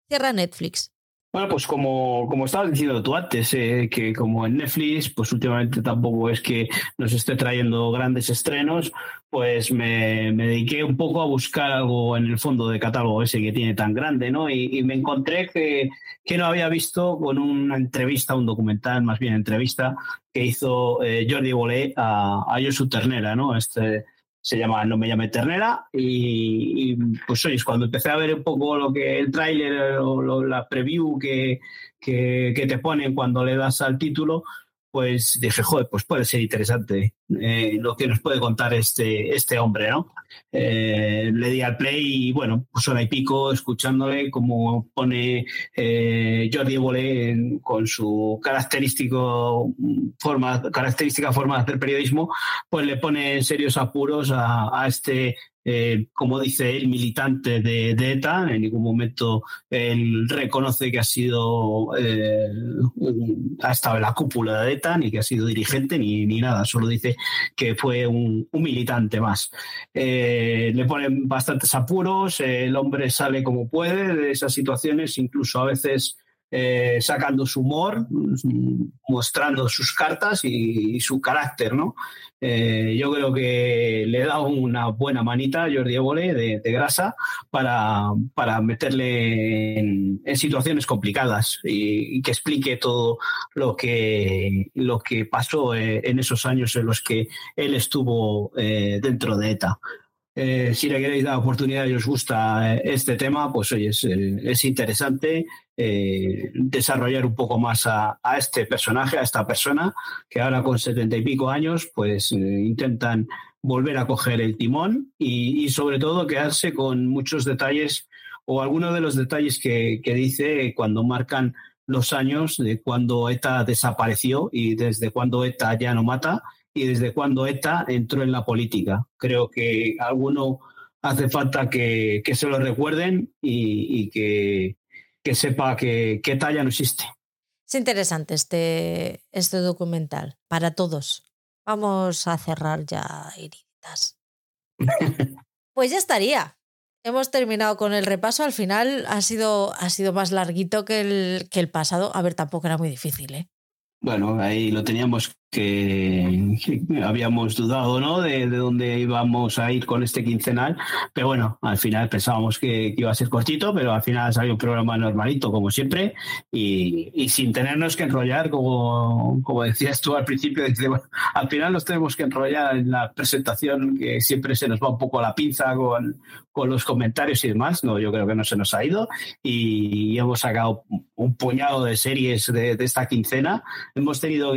Cierra Netflix. Bueno, pues como, como estabas diciendo tú antes, eh, que como en Netflix, pues últimamente tampoco es que nos esté trayendo grandes estrenos, pues me, dediqué un poco a buscar algo en el fondo de catálogo ese que tiene tan grande, ¿no? Y, me encontré que, que, no había visto con una entrevista, un documental, más bien entrevista, que hizo eh, Jordi Bolé a, a Josu Ternera, ¿no? Este, se llama No me llame ternera y, pues oye, cuando empecé a ver un poco lo que el tráiler o la preview que, que, que, te ponen cuando le das al título, pues dije, joder, pues puede ser interesante eh, lo que nos puede contar este, este hombre, ¿no? Eh, le di al play y bueno, pues hora y pico escuchándole como pone eh, Jordi Evole con su característico forma, característica forma de hacer periodismo, pues le pone serios apuros a, a este eh, como dice el militante de, ETA, en ningún momento él reconoce que ha sido, eh, ha estado en la cúpula de ETA, ni que ha sido dirigente, ni, ni nada, solo dice que fue un, militante más. Eh, le ponen bastantes apuros, el hombre sale como puede de esas situaciones, incluso a veces eh, sacando su humor, mostrando sus cartas y, su carácter, ¿no? Eh, yo creo que le he dado una buena manita a Jordi Évole de, grasa para, para meterle en, situaciones complicadas y, que explique todo lo que, lo que pasó eh, en esos años en los que él estuvo dentro de ETA. Eh, si le queréis dar oportunidad y os gusta eh, este tema, pues oye, es, eh, interesante desarrollar un poco más a, este personaje, a esta persona, que ahora con setenta y pico años, pues intentan volver a coger el timón y, sobre todo quedarse con muchos detalles o algunos de los detalles que, que dice cuando marcan los años de cuando ETA desapareció y desde cuando ETA ya no mata y desde cuando ETA entró en la política. Creo que alguno hace falta que, se lo recuerden y, que, sepa que, que, ETA ya no existe. Es interesante este, este documental para todos. Vamos a cerrar ya, heridas. pues ya estaría. Hemos terminado con el repaso. Al final ha sido, ha sido más larguito que el, que el pasado. A ver, tampoco era muy difícil, ¿eh? Bueno, ahí lo teníamos que, habíamos dudado ¿no? De, dónde íbamos a ir con este quincenal, pero bueno, al final pensábamos que, iba a ser cortito, pero al final salió un programa normalito, como siempre, y, sin tenernos que enrollar, como, como decías tú al principio, al final nos tenemos que enrollar en la presentación, que siempre se nos va un poco a la pinza con, con los comentarios y demás, no, yo creo que no se nos ha ido, y hemos sacado un puñado de series de, de esta quincena, hemos tenido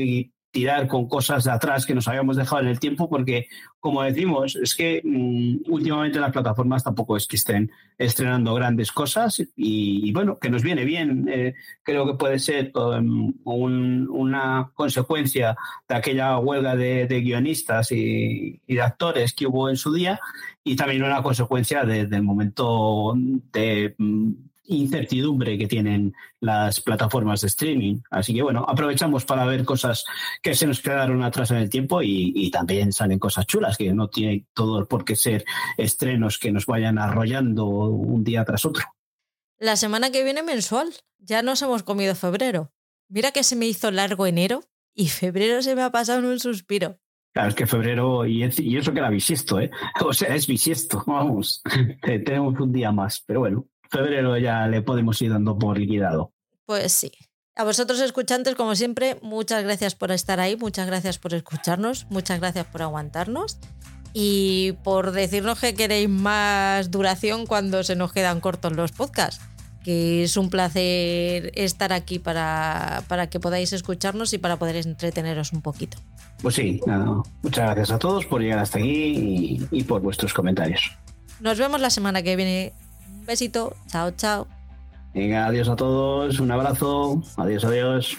tirar con cosas de atrás que nos habíamos dejado en el tiempo, porque, como decimos, es que mm, últimamente las plataformas tampoco es que estén estrenando grandes cosas y, bueno, que nos viene bien. Eh, creo que puede ser um, una consecuencia de aquella huelga de, guionistas y, de actores que hubo en su día y también una consecuencia del momento de mm, incertidumbre que tienen las plataformas de streaming. Así que bueno, aprovechamos para ver cosas que se nos quedaron atrás en el tiempo y, también salen cosas chulas, que no tiene todo por qué ser estrenos que nos vayan arrollando un día tras otro. La semana que viene mensual, ya nos hemos comido febrero. Mira que se me hizo largo enero y febrero se me ha pasado en un suspiro. Claro, es que febrero, y, eso que era bisiesto, ¿eh? O sea, es bisiesto, vamos, tenemos un día más, pero bueno febrero ya le podemos ir dando por liquidado. Pues sí. A vosotros escuchantes, como siempre, muchas gracias por estar ahí, muchas gracias por escucharnos, muchas gracias por aguantarnos y por decirnos que queréis más duración cuando se nos quedan cortos los podcasts. Es un placer estar aquí para, para que podáis escucharnos y para poder entreteneros un poquito. Pues sí, nada, muchas gracias a todos por llegar hasta aquí y por vuestros comentarios. Nos vemos la semana que viene. Un besito, chao, chao. Venga, adiós a todos, un abrazo, adiós, adiós.